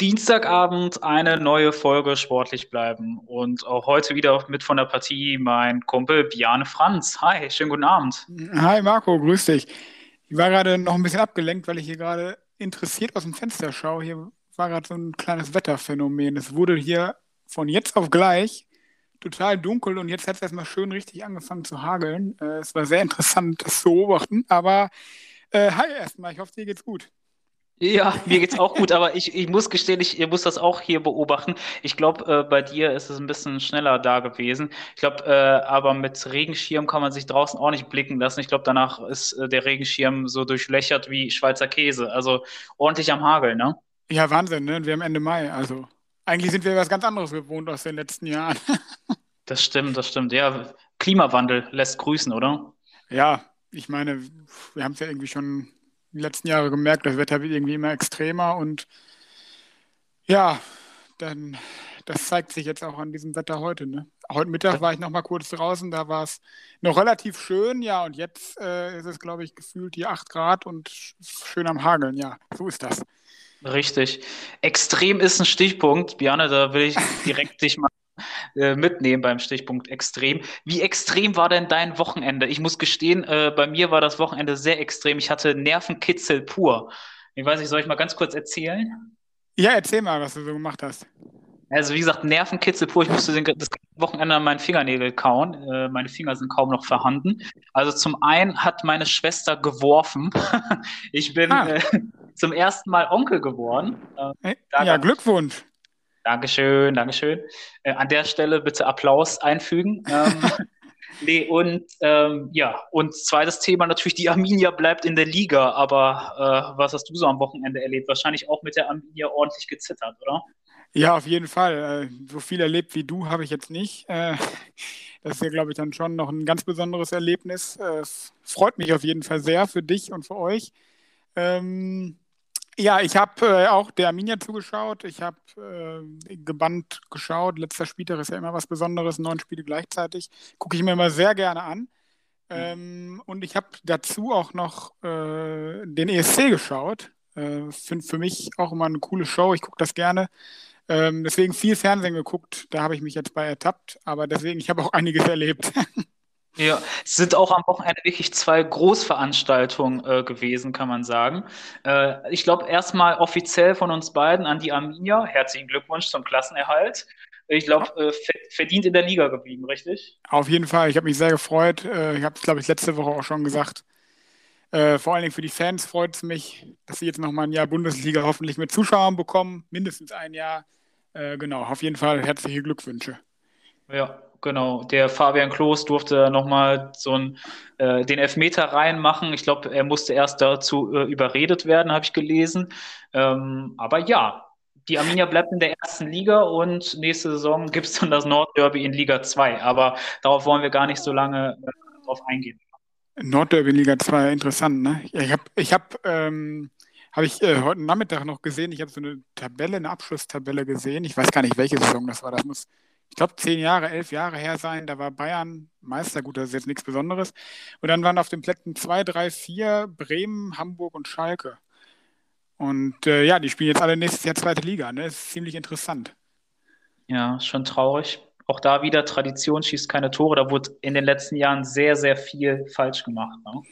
Dienstagabend eine neue Folge Sportlich bleiben. Und auch heute wieder mit von der Partie mein Kumpel Biane Franz. Hi, schönen guten Abend. Hi Marco, grüß dich. Ich war gerade noch ein bisschen abgelenkt, weil ich hier gerade interessiert aus dem Fenster schaue. Hier war gerade so ein kleines Wetterphänomen. Es wurde hier von jetzt auf gleich total dunkel und jetzt hat es erstmal schön richtig angefangen zu hageln. Äh, es war sehr interessant, das zu beobachten. Aber äh, hi erstmal, ich hoffe, dir geht's gut. Ja, mir geht's auch gut, aber ich, ich muss gestehen, ich, ich muss das auch hier beobachten. Ich glaube, äh, bei dir ist es ein bisschen schneller da gewesen. Ich glaube, äh, aber mit Regenschirm kann man sich draußen auch nicht blicken lassen. Ich glaube, danach ist äh, der Regenschirm so durchlöchert wie Schweizer Käse. Also ordentlich am Hagel, ne? Ja, Wahnsinn, ne? Wir haben Ende Mai. Also eigentlich sind wir was ganz anderes gewohnt aus den letzten Jahren. das stimmt, das stimmt. Ja, Klimawandel lässt grüßen, oder? Ja, ich meine, wir haben es ja irgendwie schon die letzten Jahre gemerkt, das Wetter wird irgendwie immer extremer und ja, dann das zeigt sich jetzt auch an diesem Wetter heute. Ne? Heute Mittag war ich noch mal kurz draußen, da war es noch relativ schön, ja, und jetzt äh, ist es, glaube ich, gefühlt hier 8 Grad und schön am Hageln, ja, so ist das. Richtig. Extrem ist ein Stichpunkt. Biane, da will ich direkt dich mal äh, mitnehmen beim Stichpunkt extrem. Wie extrem war denn dein Wochenende? Ich muss gestehen, äh, bei mir war das Wochenende sehr extrem. Ich hatte Nervenkitzel pur. Ich weiß nicht, soll ich mal ganz kurz erzählen? Ja, erzähl mal, was du so gemacht hast. Also wie gesagt, Nervenkitzel pur. Ich musste das Wochenende an meinen Fingernägel kauen. Äh, meine Finger sind kaum noch vorhanden. Also zum einen hat meine Schwester geworfen. ich bin ah. äh, zum ersten Mal Onkel geworden. Äh, ja, Glückwunsch. Dankeschön, Dankeschön. Äh, an der Stelle bitte Applaus einfügen. Ähm, nee, und ähm, ja, und zweites Thema natürlich, die Arminia bleibt in der Liga, aber äh, was hast du so am Wochenende erlebt? Wahrscheinlich auch mit der Arminia ordentlich gezittert, oder? Ja, auf jeden Fall. Äh, so viel erlebt wie du habe ich jetzt nicht. Äh, das ist ja, glaube ich, dann schon noch ein ganz besonderes Erlebnis. Äh, es freut mich auf jeden Fall sehr für dich und für euch. Ähm, ja, ich habe äh, auch der Arminia zugeschaut. Ich habe äh, gebannt geschaut. Letzter Spieltag ist ja immer was Besonderes, neun Spiele gleichzeitig. Gucke ich mir immer sehr gerne an. Ähm, und ich habe dazu auch noch äh, den ESC geschaut. Äh, Finde für mich auch immer eine coole Show. Ich gucke das gerne. Ähm, deswegen viel Fernsehen geguckt. Da habe ich mich jetzt bei ertappt. Aber deswegen, ich habe auch einiges erlebt. Ja, es sind auch am Wochenende wirklich zwei Großveranstaltungen äh, gewesen, kann man sagen. Äh, ich glaube, erstmal offiziell von uns beiden an die Arminia. Herzlichen Glückwunsch zum Klassenerhalt. Ich glaube, äh, verdient in der Liga geblieben, richtig? Auf jeden Fall. Ich habe mich sehr gefreut. Äh, ich habe es, glaube ich, letzte Woche auch schon gesagt. Äh, vor allen Dingen für die Fans freut es mich, dass sie jetzt nochmal ein Jahr Bundesliga hoffentlich mit Zuschauern bekommen. Mindestens ein Jahr. Äh, genau, auf jeden Fall herzliche Glückwünsche. Ja, Genau, der Fabian Klos durfte nochmal so einen, äh, den Elfmeter reinmachen. Ich glaube, er musste erst dazu äh, überredet werden, habe ich gelesen. Ähm, aber ja, die Arminia bleibt in der ersten Liga und nächste Saison gibt es dann das Nordderby in Liga 2. Aber darauf wollen wir gar nicht so lange äh, drauf eingehen. Nordderby in Liga 2, interessant, ne? Ich habe ich hab, ähm, hab ich äh, heute Nachmittag noch gesehen, ich habe so eine Tabelle, eine Abschlusstabelle gesehen. Ich weiß gar nicht, welche Saison das war. Das muss ich glaube, zehn Jahre, elf Jahre her sein. Da war Bayern Meister, gut, das ist jetzt nichts Besonderes. Und dann waren auf den Plätzen zwei, drei, vier Bremen, Hamburg und Schalke. Und äh, ja, die spielen jetzt alle nächstes Jahr zweite Liga. Ne? Das ist ziemlich interessant. Ja, schon traurig. Auch da wieder Tradition schießt keine Tore. Da wurde in den letzten Jahren sehr, sehr viel falsch gemacht. Ne?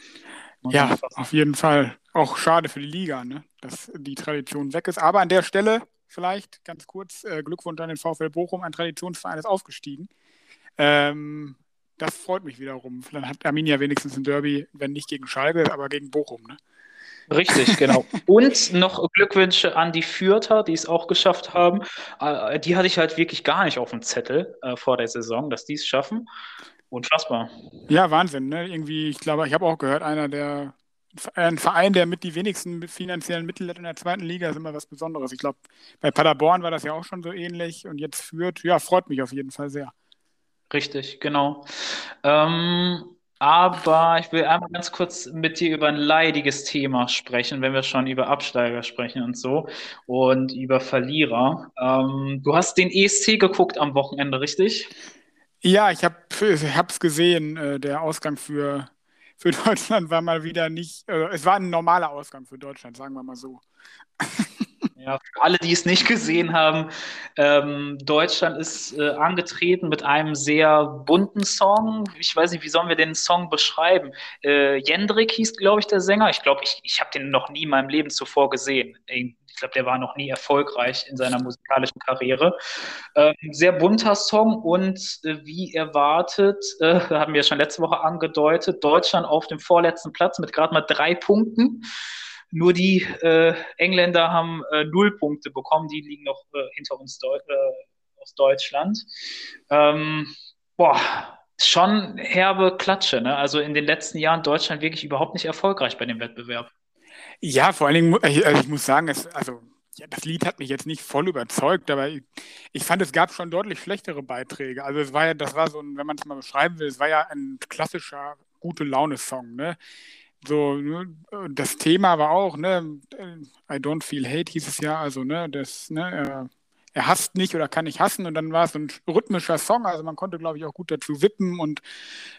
Ja, auf jeden Fall. Auch schade für die Liga, ne? dass die Tradition weg ist. Aber an der Stelle vielleicht ganz kurz. Äh, Glückwunsch an den VfL Bochum, ein Traditionsverein ist aufgestiegen. Ähm, das freut mich wiederum. Dann hat Arminia wenigstens ein Derby, wenn nicht gegen Schalke, aber gegen Bochum. Ne? Richtig, genau. Und noch Glückwünsche an die Fürther, die es auch geschafft haben. Äh, die hatte ich halt wirklich gar nicht auf dem Zettel äh, vor der Saison, dass die es schaffen. Unfassbar. Ja, Wahnsinn. Ne? Irgendwie, ich glaube, ich habe auch gehört, einer der ein Verein, der mit die wenigsten finanziellen Mittel hat in der zweiten Liga, ist immer was Besonderes. Ich glaube, bei Paderborn war das ja auch schon so ähnlich und jetzt führt, ja, freut mich auf jeden Fall sehr. Richtig, genau. Ähm, aber ich will einmal ganz kurz mit dir über ein leidiges Thema sprechen, wenn wir schon über Absteiger sprechen und so und über Verlierer. Ähm, du hast den ESC geguckt am Wochenende, richtig? Ja, ich habe es gesehen, äh, der Ausgang für für Deutschland war mal wieder nicht, äh, es war ein normaler Ausgang für Deutschland, sagen wir mal so. Ja, für alle, die es nicht gesehen haben, ähm, Deutschland ist äh, angetreten mit einem sehr bunten Song. Ich weiß nicht, wie sollen wir den Song beschreiben? Äh, Jendrik hieß, glaube ich, der Sänger. Ich glaube, ich, ich habe den noch nie in meinem Leben zuvor gesehen. Ich glaube, der war noch nie erfolgreich in seiner musikalischen Karriere. Ähm, sehr bunter Song und äh, wie erwartet, äh, haben wir schon letzte Woche angedeutet, Deutschland auf dem vorletzten Platz mit gerade mal drei Punkten. Nur die äh, Engländer haben äh, null Punkte bekommen, die liegen noch äh, hinter uns Deu äh, aus Deutschland. Ähm, boah, schon herbe Klatsche. Ne? Also in den letzten Jahren Deutschland wirklich überhaupt nicht erfolgreich bei dem Wettbewerb. Ja, vor allen Dingen, also ich muss sagen, es, also ja, das Lied hat mich jetzt nicht voll überzeugt, aber ich, ich, fand, es gab schon deutlich schlechtere Beiträge. Also es war ja, das war so ein, wenn man es mal beschreiben will, es war ja ein klassischer gute Laune-Song, ne? So, ne, das Thema war auch, ne, I don't feel hate hieß es ja, also, ne, das, ne, er, hasst nicht oder kann nicht hassen und dann war es so ein rhythmischer Song, also man konnte, glaube ich, auch gut dazu wippen und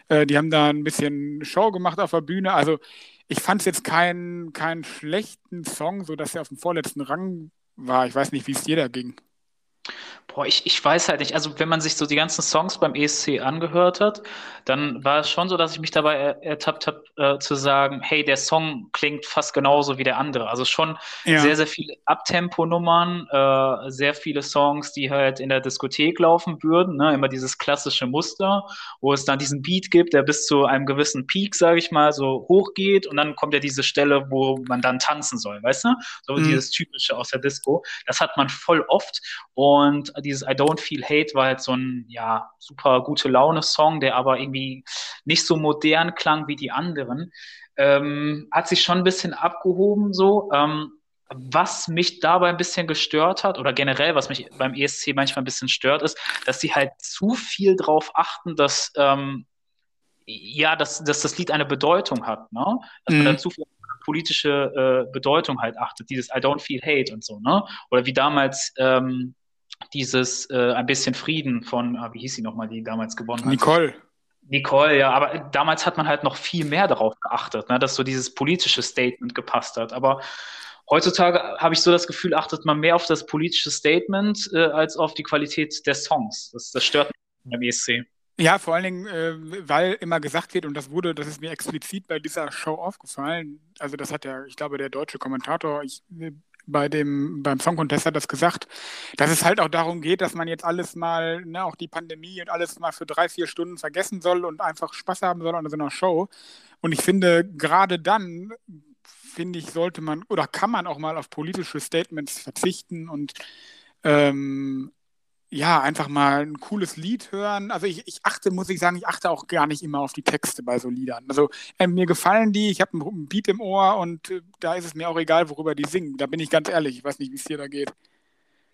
äh, die haben da ein bisschen Show gemacht auf der Bühne, also ich fand es jetzt keinen keinen schlechten Song, so dass er auf dem vorletzten Rang war. Ich weiß nicht, wie es da ging. Boah, ich, ich weiß halt nicht. Also, wenn man sich so die ganzen Songs beim ESC angehört hat, dann war es schon so, dass ich mich dabei er, ertappt habe, äh, zu sagen, hey, der Song klingt fast genauso wie der andere. Also schon ja. sehr, sehr viele Abtempo-Nummern, äh, sehr viele Songs, die halt in der Diskothek laufen würden. Ne? Immer dieses klassische Muster, wo es dann diesen Beat gibt, der bis zu einem gewissen Peak, sage ich mal, so hoch geht und dann kommt ja diese Stelle, wo man dann tanzen soll, weißt du? So mhm. dieses typische aus der Disco. Das hat man voll oft und dieses I Don't Feel Hate war halt so ein, ja, super gute Laune-Song, der aber irgendwie nicht so modern klang wie die anderen. Ähm, hat sich schon ein bisschen abgehoben so. Ähm, was mich dabei ein bisschen gestört hat, oder generell, was mich beim ESC manchmal ein bisschen stört, ist, dass sie halt zu viel darauf achten, dass, ähm, ja, dass, dass das Lied eine Bedeutung hat, ne? Dass mhm. man da zu viel politische äh, Bedeutung halt achtet, dieses I don't feel hate und so, ne? Oder wie damals ähm, dieses äh, ein bisschen Frieden von, ah, wie hieß sie nochmal, die damals gewonnen hat? Nicole. Nicole, ja, aber damals hat man halt noch viel mehr darauf geachtet, ne, dass so dieses politische Statement gepasst hat. Aber heutzutage habe ich so das Gefühl, achtet man mehr auf das politische Statement äh, als auf die Qualität der Songs. Das, das stört mich beim ESC. Ja, vor allen Dingen, äh, weil immer gesagt wird, und das wurde, das ist mir explizit bei dieser Show aufgefallen, also das hat ja, ich glaube, der deutsche Kommentator, ich bei dem, beim Song Contest hat das gesagt, dass es halt auch darum geht, dass man jetzt alles mal, ne, auch die Pandemie und alles mal für drei, vier Stunden vergessen soll und einfach Spaß haben soll an so einer Show. Und ich finde, gerade dann, finde ich, sollte man oder kann man auch mal auf politische Statements verzichten und ähm, ja, einfach mal ein cooles Lied hören. Also ich, ich achte, muss ich sagen, ich achte auch gar nicht immer auf die Texte bei so Liedern. Also äh, mir gefallen die, ich habe einen Beat im Ohr und äh, da ist es mir auch egal, worüber die singen. Da bin ich ganz ehrlich, ich weiß nicht, wie es dir da geht.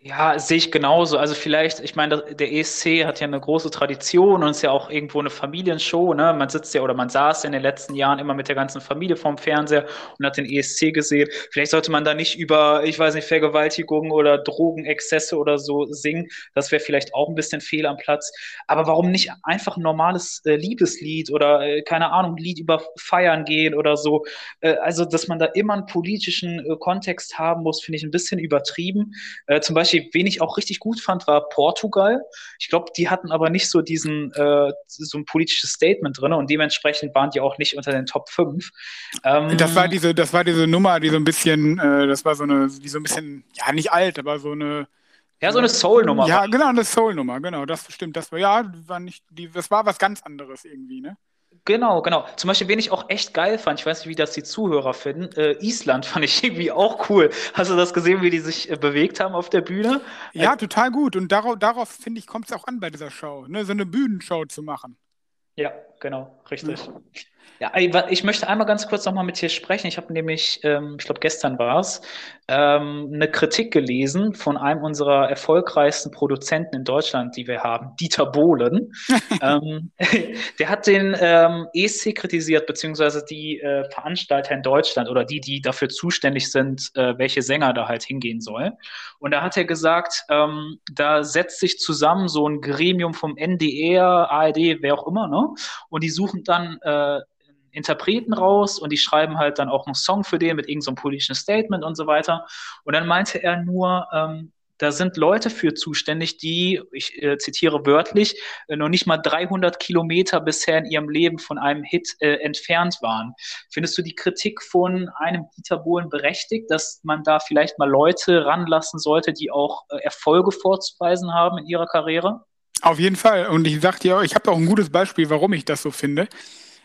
Ja, sehe ich genauso. Also vielleicht, ich meine, der ESC hat ja eine große Tradition und ist ja auch irgendwo eine Familienshow. Ne? Man sitzt ja oder man saß ja in den letzten Jahren immer mit der ganzen Familie vorm Fernseher und hat den ESC gesehen. Vielleicht sollte man da nicht über, ich weiß nicht, Vergewaltigung oder Drogenexzesse oder so singen. Das wäre vielleicht auch ein bisschen fehl am Platz. Aber warum nicht einfach ein normales äh, Liebeslied oder äh, keine Ahnung, Lied über Feiern gehen oder so? Äh, also, dass man da immer einen politischen äh, Kontext haben muss, finde ich ein bisschen übertrieben. Äh, zum Beispiel Beispiel, wen ich auch richtig gut fand, war Portugal. Ich glaube, die hatten aber nicht so diesen, äh, so ein politisches Statement drin und dementsprechend waren die auch nicht unter den Top 5. Ähm, das war diese, das war diese Nummer, die so ein bisschen, äh, das war so eine, die so ein bisschen, ja, nicht alt, aber so eine, ja, so eine Soul-Nummer. Ja, genau, eine Soul-Nummer, genau, das stimmt. Das war, ja, war nicht, die, das war was ganz anderes irgendwie, ne? Genau, genau. Zum Beispiel, wen ich auch echt geil fand, ich weiß nicht, wie das die Zuhörer finden, äh, Island fand ich irgendwie auch cool. Hast du das gesehen, wie die sich äh, bewegt haben auf der Bühne? Ja, äh, total gut. Und darauf, darauf finde ich, kommt es auch an bei dieser Show, ne? so eine Bühnenshow zu machen. Ja, genau, richtig. Ja. Ja, ich möchte einmal ganz kurz nochmal mit dir sprechen. Ich habe nämlich, ähm, ich glaube gestern war es, ähm, eine Kritik gelesen von einem unserer erfolgreichsten Produzenten in Deutschland, die wir haben, Dieter Bohlen. ähm, der hat den ähm, ESC kritisiert, beziehungsweise die äh, Veranstalter in Deutschland oder die, die dafür zuständig sind, äh, welche Sänger da halt hingehen sollen. Und da hat er gesagt, ähm, da setzt sich zusammen so ein Gremium vom NDR, ARD, wer auch immer, ne? Und die suchen dann äh, Interpreten raus und die schreiben halt dann auch einen Song für den mit irgendeinem so politischen Statement und so weiter. Und dann meinte er nur, ähm, da sind Leute für zuständig, die, ich äh, zitiere wörtlich, äh, noch nicht mal 300 Kilometer bisher in ihrem Leben von einem Hit äh, entfernt waren. Findest du die Kritik von einem Dieter Bohlen berechtigt, dass man da vielleicht mal Leute ranlassen sollte, die auch äh, Erfolge vorzuweisen haben in ihrer Karriere? Auf jeden Fall. Und ich sagte ja, ich habe auch ein gutes Beispiel, warum ich das so finde.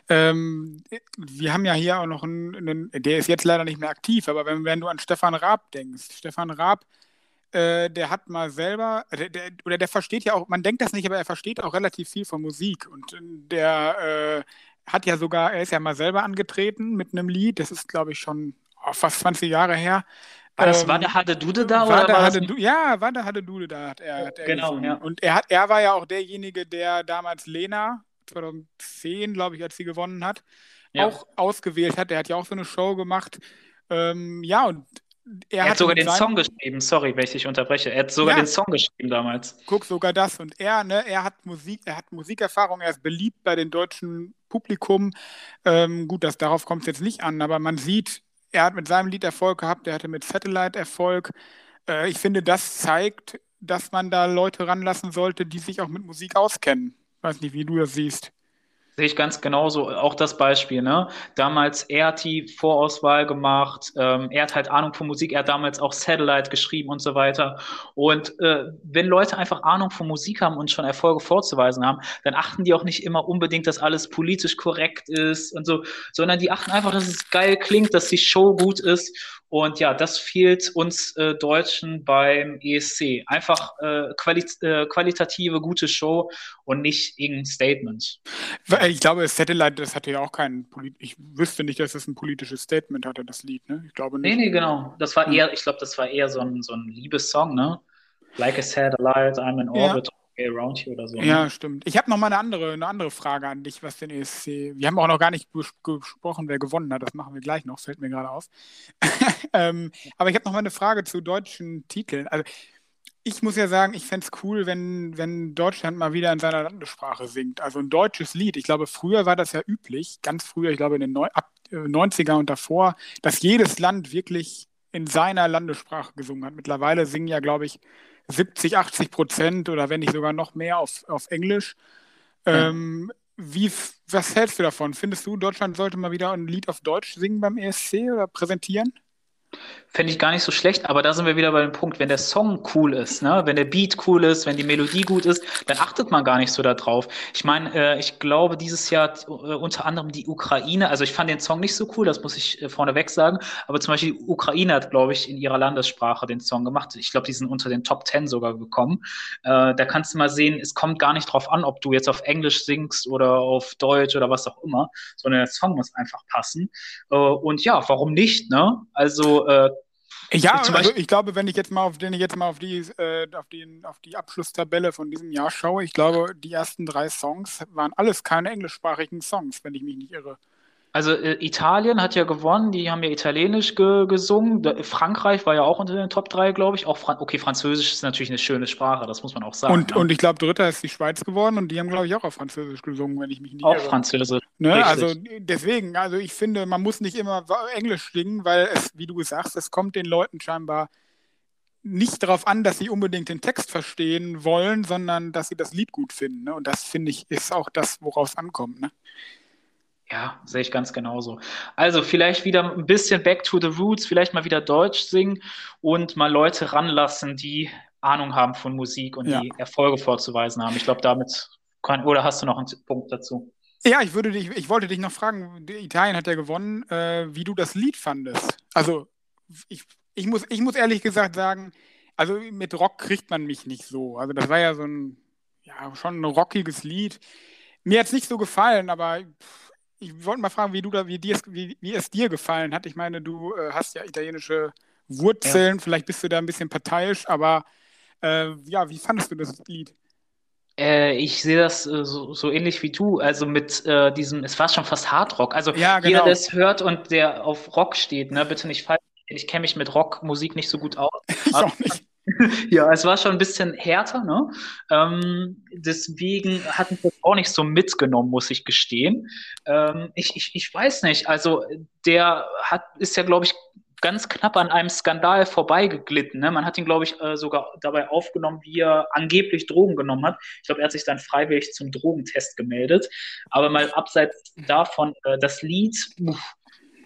Ähm, wir haben ja hier auch noch einen, einen, der ist jetzt leider nicht mehr aktiv, aber wenn, wenn du an Stefan Raab denkst, Stefan Raab äh, der hat mal selber, der, der, oder der versteht ja auch, man denkt das nicht, aber er versteht auch relativ viel von Musik. Und der äh, hat ja sogar, er ist ja mal selber angetreten mit einem Lied, das ist, glaube ich, schon oh, fast 20 Jahre her. War das ähm, war der Hade Dude da? War oder war Hade du, ja, war der Hade Dude da. Hat er, hat er genau, gesungen. ja. Und er, hat, er war ja auch derjenige, der damals Lena, 2010, glaube ich, als sie gewonnen hat, ja. auch ausgewählt hat. Der hat ja auch so eine Show gemacht. Ähm, ja, und er, er hat sogar den Song geschrieben, sorry, wenn ich dich unterbreche. Er hat sogar ja, den Song geschrieben damals. Guck, sogar das. Und er, ne, er hat Musik, er hat Musikerfahrung, er ist beliebt bei den deutschen Publikum. Ähm, gut, das, darauf kommt es jetzt nicht an, aber man sieht, er hat mit seinem Lied Erfolg gehabt, er hatte mit Satellite Erfolg. Äh, ich finde, das zeigt, dass man da Leute ranlassen sollte, die sich auch mit Musik auskennen. Weiß nicht, wie du das siehst. Sehe ich ganz genauso. Auch das Beispiel, ne? Damals, er hat die Vorauswahl gemacht, ähm, er hat halt Ahnung von Musik, er hat damals auch Satellite geschrieben und so weiter. Und äh, wenn Leute einfach Ahnung von Musik haben und schon Erfolge vorzuweisen haben, dann achten die auch nicht immer unbedingt, dass alles politisch korrekt ist und so, sondern die achten einfach, dass es geil klingt, dass die Show gut ist und ja, das fehlt uns äh, Deutschen beim ESC. Einfach äh, quali äh, qualitative, gute Show und nicht irgendein Statement. Ich glaube, Satellite, das hatte ja auch kein Polit ich wüsste nicht, dass es ein politisches Statement hatte, das Lied, ne? Ich glaube nicht. Nee, nee, genau. Das war eher, ich glaube, das war eher so ein, so ein Liebessong, ne? Like a satellite, I'm in orbit. Ja. Around Here oder so. Ne? Ja, stimmt. Ich habe noch mal eine andere, eine andere Frage an dich, was den ESC. Wir haben auch noch gar nicht gesprochen, wer gewonnen hat. Das machen wir gleich noch, fällt mir gerade auf. ähm, aber ich habe noch mal eine Frage zu deutschen Titeln. Also ich muss ja sagen, ich fände es cool, wenn, wenn Deutschland mal wieder in seiner Landessprache singt. Also ein deutsches Lied. Ich glaube, früher war das ja üblich, ganz früher, ich glaube in den Neu ab, äh, 90er und davor, dass jedes Land wirklich in seiner Landessprache gesungen hat. Mittlerweile singen ja, glaube ich, 70, 80 Prozent oder wenn nicht sogar noch mehr auf, auf Englisch. Ähm, wie, was hältst du davon? Findest du, Deutschland sollte mal wieder ein Lied auf Deutsch singen beim ESC oder präsentieren? Fände ich gar nicht so schlecht, aber da sind wir wieder bei dem Punkt, wenn der Song cool ist, ne? wenn der Beat cool ist, wenn die Melodie gut ist, dann achtet man gar nicht so darauf. Ich meine, äh, ich glaube, dieses Jahr äh, unter anderem die Ukraine, also ich fand den Song nicht so cool, das muss ich äh, vorneweg sagen, aber zum Beispiel die Ukraine hat, glaube ich, in ihrer Landessprache den Song gemacht. Ich glaube, die sind unter den Top Ten sogar gekommen. Äh, da kannst du mal sehen, es kommt gar nicht drauf an, ob du jetzt auf Englisch singst oder auf Deutsch oder was auch immer, sondern der Song muss einfach passen. Äh, und ja, warum nicht? Ne? Also äh, ja, also ich glaube, wenn ich jetzt mal auf, ich jetzt mal auf die, äh, auf, die, auf die Abschlusstabelle von diesem Jahr schaue, ich glaube, die ersten drei Songs waren alles keine englischsprachigen Songs, wenn ich mich nicht irre. Also äh, Italien hat ja gewonnen, die haben ja Italienisch ge gesungen. Da, Frankreich war ja auch unter den Top 3, glaube ich. Auch Fran okay, Französisch ist natürlich eine schöne Sprache, das muss man auch sagen. Und, ne? und ich glaube, Dritter ist die Schweiz geworden und die haben, glaube ich, auch auf Französisch gesungen, wenn ich mich nicht auch irre. Auch Französisch. Ne? Also deswegen, also ich finde, man muss nicht immer Englisch singen, weil es, wie du sagst, es kommt den Leuten scheinbar nicht darauf an, dass sie unbedingt den Text verstehen wollen, sondern dass sie das Lied gut finden. Ne? Und das finde ich ist auch das, woraus es ankommt. Ne? Ja, sehe ich ganz genauso. Also vielleicht wieder ein bisschen back to the roots, vielleicht mal wieder Deutsch singen und mal Leute ranlassen, die Ahnung haben von Musik und ja. die Erfolge vorzuweisen haben. Ich glaube, damit kann, oder hast du noch einen Punkt dazu? Ja, ich würde dich, ich wollte dich noch fragen, Italien hat ja gewonnen, äh, wie du das Lied fandest. Also ich, ich, muss, ich muss ehrlich gesagt sagen, also mit Rock kriegt man mich nicht so. Also das war ja so ein, ja, schon ein rockiges Lied. Mir hat es nicht so gefallen, aber pff, ich wollte mal fragen, wie, du da, wie, dir, wie, wie es dir gefallen hat. Ich meine, du äh, hast ja italienische Wurzeln, ja. vielleicht bist du da ein bisschen parteiisch, aber äh, ja, wie fandest du das Lied? Äh, ich sehe das äh, so, so, ähnlich wie du, also mit äh, diesem, es war schon fast Hardrock. Also ja, genau. jeder, der es hört und der auf Rock steht, ne, bitte nicht falsch. Ich kenne mich mit Rockmusik nicht so gut aus. ich auch nicht. ja, es war schon ein bisschen härter, ne? Ähm, deswegen hat mich das auch nicht so mitgenommen, muss ich gestehen. Ähm, ich, ich, ich weiß nicht, also der hat, ist ja, glaube ich, ganz knapp an einem Skandal vorbeigeglitten. Ne? Man hat ihn, glaube ich, äh, sogar dabei aufgenommen, wie er angeblich Drogen genommen hat. Ich glaube, er hat sich dann freiwillig zum Drogentest gemeldet. Aber mal abseits davon, äh, das Lied, uff,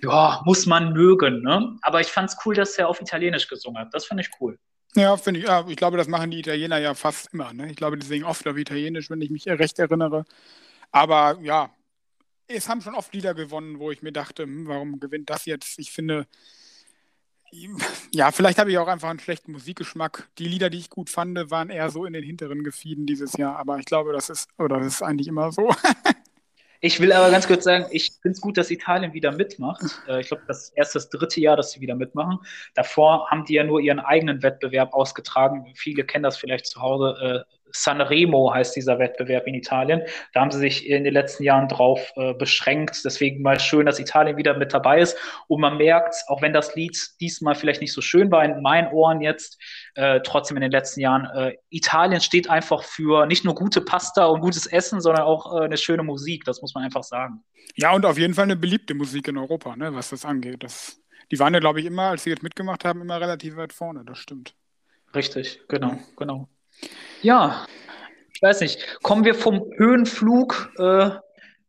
ja, muss man mögen. Ne? Aber ich fand es cool, dass er auf Italienisch gesungen hat. Das fand ich cool. Ja, finde ich. Ja, ich glaube, das machen die Italiener ja fast immer. Ne? Ich glaube, die singen oft auf Italienisch, wenn ich mich recht erinnere. Aber ja, es haben schon oft Lieder gewonnen, wo ich mir dachte, hm, warum gewinnt das jetzt? Ich finde, ja, vielleicht habe ich auch einfach einen schlechten Musikgeschmack. Die Lieder, die ich gut fand, waren eher so in den hinteren Gefieden dieses Jahr. Aber ich glaube, das ist, oder das ist eigentlich immer so. Ich will aber ganz kurz sagen, ich finde es gut, dass Italien wieder mitmacht. Äh, ich glaube, das ist erst das dritte Jahr, dass sie wieder mitmachen. Davor haben die ja nur ihren eigenen Wettbewerb ausgetragen. Viele kennen das vielleicht zu Hause. Sanremo heißt dieser Wettbewerb in Italien. Da haben sie sich in den letzten Jahren drauf äh, beschränkt. Deswegen mal schön, dass Italien wieder mit dabei ist. Und man merkt, auch wenn das Lied diesmal vielleicht nicht so schön war in meinen Ohren jetzt, äh, trotzdem in den letzten Jahren, äh, Italien steht einfach für nicht nur gute Pasta und gutes Essen, sondern auch äh, eine schöne Musik. Das muss man einfach sagen. Ja, und auf jeden Fall eine beliebte Musik in Europa, ne, was das angeht. Das, die waren ja, glaube ich, immer, als sie jetzt mitgemacht haben, immer relativ weit vorne. Das stimmt. Richtig, genau, genau. Ja, ich weiß nicht. Kommen wir vom Höhenflug äh,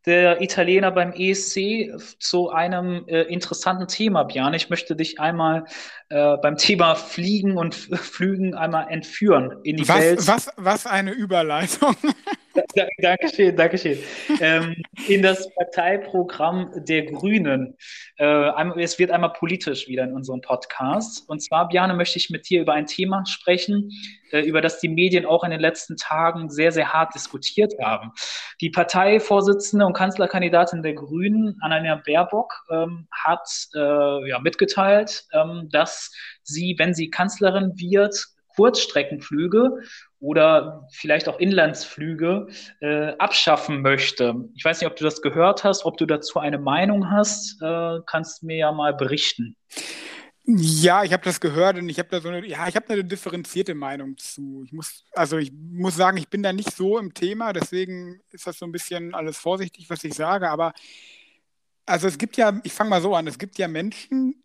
der Italiener beim ESC zu einem äh, interessanten Thema, Björn. Ich möchte dich einmal äh, beim Thema Fliegen und Flügen einmal entführen in die was, Welt. Was, was eine Überleitung. Dankeschön, Dankeschön. ähm, in das Parteiprogramm der Grünen. Äh, es wird einmal politisch wieder in unserem Podcast. Und zwar, Björn, möchte ich mit dir über ein Thema sprechen, äh, über das die Medien auch in den letzten Tagen sehr, sehr hart diskutiert haben. Die Parteivorsitzende und Kanzlerkandidatin der Grünen, Annalena Baerbock, ähm, hat äh, ja, mitgeteilt, ähm, dass sie, wenn sie Kanzlerin wird, Kurzstreckenflüge oder vielleicht auch Inlandsflüge äh, abschaffen möchte. Ich weiß nicht, ob du das gehört hast, ob du dazu eine Meinung hast, äh, kannst mir ja mal berichten. Ja, ich habe das gehört und ich habe da so eine, ja, ich habe eine differenzierte Meinung zu. Ich muss, also ich muss sagen, ich bin da nicht so im Thema, deswegen ist das so ein bisschen alles vorsichtig, was ich sage. Aber also es gibt ja, ich fange mal so an, es gibt ja Menschen,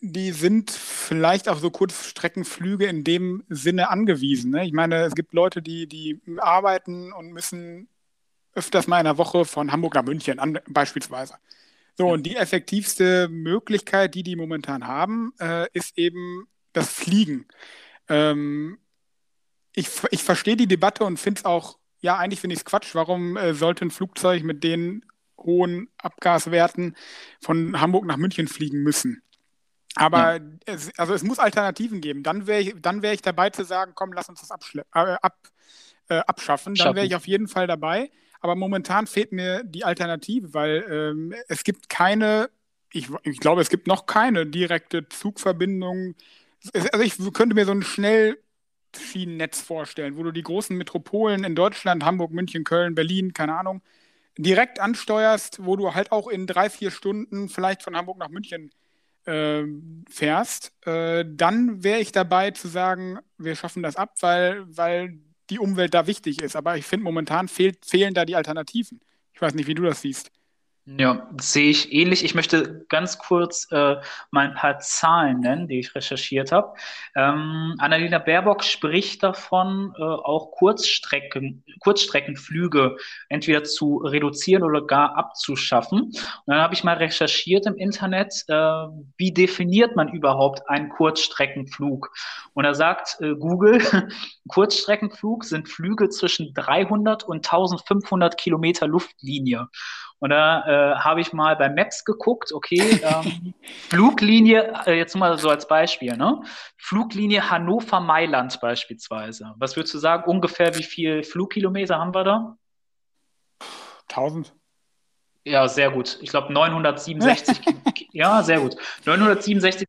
die sind vielleicht auf so Kurzstreckenflüge in dem Sinne angewiesen. Ne? Ich meine, es gibt Leute, die, die arbeiten und müssen öfters mal in der Woche von Hamburg nach München an, beispielsweise. So, und die effektivste Möglichkeit, die die momentan haben, äh, ist eben das Fliegen. Ähm, ich, ich verstehe die Debatte und finde es auch, ja, eigentlich finde ich es Quatsch. Warum äh, sollte ein Flugzeug mit den hohen Abgaswerten von Hamburg nach München fliegen müssen? Aber ja. es, also es muss Alternativen geben. Dann wäre ich, wär ich dabei zu sagen, komm, lass uns das äh, ab, äh, abschaffen. Dann wäre ich auf jeden Fall dabei. Aber momentan fehlt mir die Alternative, weil ähm, es gibt keine, ich, ich, glaube, es gibt noch keine direkte Zugverbindung. Also ich könnte mir so ein Schnellschienennetz vorstellen, wo du die großen Metropolen in Deutschland, Hamburg, München, Köln, Berlin, keine Ahnung, direkt ansteuerst, wo du halt auch in drei, vier Stunden vielleicht von Hamburg nach München äh, fährst, äh, dann wäre ich dabei zu sagen, wir schaffen das ab, weil, weil die Umwelt da wichtig ist. Aber ich finde, momentan fehlt, fehlen da die Alternativen. Ich weiß nicht, wie du das siehst. Ja, sehe ich ähnlich. Ich möchte ganz kurz äh, mal ein paar Zahlen nennen, die ich recherchiert habe. Ähm, Annalena Baerbock spricht davon, äh, auch Kurzstrecken, Kurzstreckenflüge entweder zu reduzieren oder gar abzuschaffen. Und dann habe ich mal recherchiert im Internet, äh, wie definiert man überhaupt einen Kurzstreckenflug? Und da sagt äh, Google, Kurzstreckenflug sind Flüge zwischen 300 und 1500 Kilometer Luftlinie. Und da äh, habe ich mal bei Maps geguckt, okay, ähm, Fluglinie, äh, jetzt mal so als Beispiel, ne? Fluglinie Hannover-Mailand beispielsweise. Was würdest du sagen, ungefähr wie viel Flugkilometer haben wir da? 1000. Ja, sehr gut. Ich glaube 967. ja, sehr gut. 967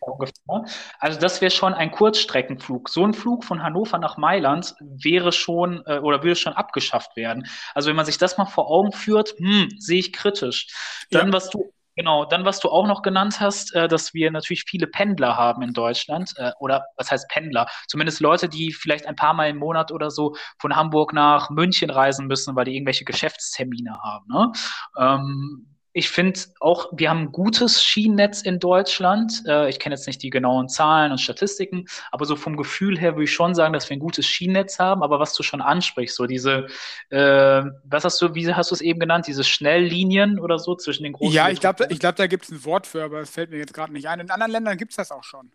ungefähr. Also das wäre schon ein Kurzstreckenflug. So ein Flug von Hannover nach Mailand wäre schon äh, oder würde schon abgeschafft werden. Also wenn man sich das mal vor Augen führt, hm, sehe ich kritisch. Dann, ja. was du Genau, dann was du auch noch genannt hast, äh, dass wir natürlich viele Pendler haben in Deutschland äh, oder was heißt Pendler? Zumindest Leute, die vielleicht ein paar Mal im Monat oder so von Hamburg nach München reisen müssen, weil die irgendwelche Geschäftstermine haben. Ne? Ähm, ich finde auch, wir haben ein gutes Schienennetz in Deutschland. Äh, ich kenne jetzt nicht die genauen Zahlen und Statistiken, aber so vom Gefühl her würde ich schon sagen, dass wir ein gutes Schienennetz haben. Aber was du schon ansprichst, so diese, äh, was hast du, wie hast du es eben genannt, diese Schnelllinien oder so zwischen den großen. Ja, ich glaube, ich glaub, da gibt es ein Wort für, aber es fällt mir jetzt gerade nicht ein. In anderen Ländern gibt es das auch schon.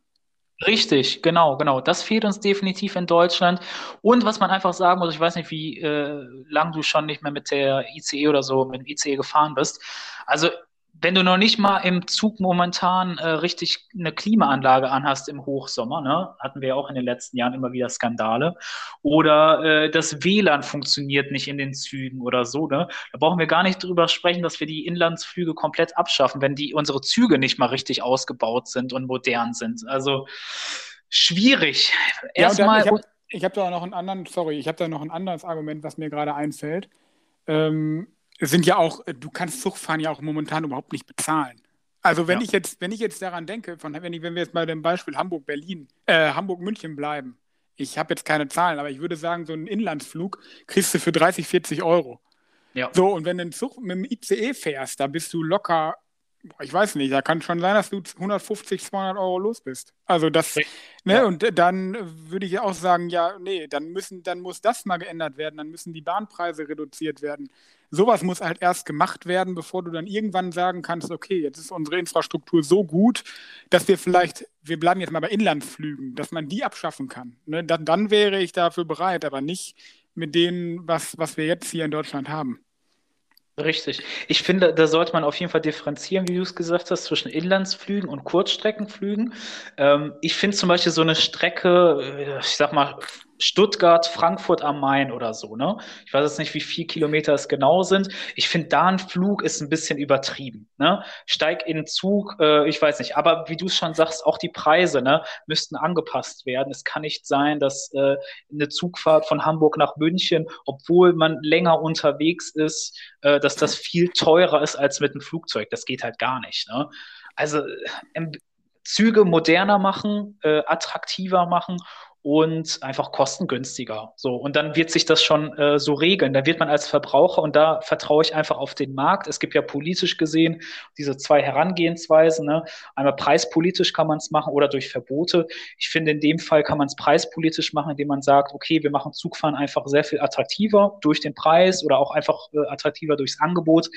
Richtig, genau, genau. Das fehlt uns definitiv in Deutschland. Und was man einfach sagen muss, ich weiß nicht, wie äh, lang du schon nicht mehr mit der ICE oder so, mit dem ICE gefahren bist. Also wenn du noch nicht mal im Zug momentan äh, richtig eine Klimaanlage anhast im Hochsommer, ne, hatten wir ja auch in den letzten Jahren immer wieder Skandale, oder äh, das WLAN funktioniert nicht in den Zügen oder so, ne, da brauchen wir gar nicht drüber sprechen, dass wir die Inlandsflüge komplett abschaffen, wenn die unsere Züge nicht mal richtig ausgebaut sind und modern sind. Also schwierig. Erstmal. Ja, ich habe hab da noch einen anderen, sorry, ich habe da noch ein anderes Argument, was mir gerade einfällt. Ähm, sind ja auch, du kannst Zugfahren ja auch momentan überhaupt nicht bezahlen. Also wenn ja. ich jetzt, wenn ich jetzt daran denke, von, wenn, ich, wenn wir jetzt bei dem Beispiel Hamburg-Berlin, äh, Hamburg-München bleiben, ich habe jetzt keine Zahlen, aber ich würde sagen, so einen Inlandsflug kriegst du für 30, 40 Euro. Ja. So, und wenn du einen Zug mit dem ICE fährst, da bist du locker ich weiß nicht, da kann schon sein, dass du 150, 200 Euro los bist. Also das, ne, ja. und dann würde ich auch sagen, ja, nee, dann müssen, dann muss das mal geändert werden, dann müssen die Bahnpreise reduziert werden. Sowas muss halt erst gemacht werden, bevor du dann irgendwann sagen kannst, okay, jetzt ist unsere Infrastruktur so gut, dass wir vielleicht, wir bleiben jetzt mal bei Inlandsflügen, dass man die abschaffen kann. Ne, dann, dann wäre ich dafür bereit, aber nicht mit dem, was, was wir jetzt hier in Deutschland haben. Richtig. Ich finde, da sollte man auf jeden Fall differenzieren, wie du es gesagt hast, zwischen Inlandsflügen und Kurzstreckenflügen. Ähm, ich finde zum Beispiel so eine Strecke, äh, ich sag mal, Stuttgart, Frankfurt am Main oder so, ne? Ich weiß jetzt nicht, wie viele Kilometer es genau sind. Ich finde, da ein Flug ist ein bisschen übertrieben, ne? Steig in Zug, äh, ich weiß nicht. Aber wie du es schon sagst, auch die Preise, ne, müssten angepasst werden. Es kann nicht sein, dass äh, eine Zugfahrt von Hamburg nach München, obwohl man länger unterwegs ist, äh, dass das viel teurer ist als mit einem Flugzeug. Das geht halt gar nicht, ne? Also, äh, Züge moderner machen, äh, attraktiver machen und einfach kostengünstiger. So, und dann wird sich das schon äh, so regeln. Da wird man als Verbraucher, und da vertraue ich einfach auf den Markt. Es gibt ja politisch gesehen diese zwei Herangehensweisen. Ne? Einmal preispolitisch kann man es machen oder durch Verbote. Ich finde, in dem Fall kann man es preispolitisch machen, indem man sagt, okay, wir machen Zugfahren einfach sehr viel attraktiver durch den Preis oder auch einfach äh, attraktiver durchs Angebot.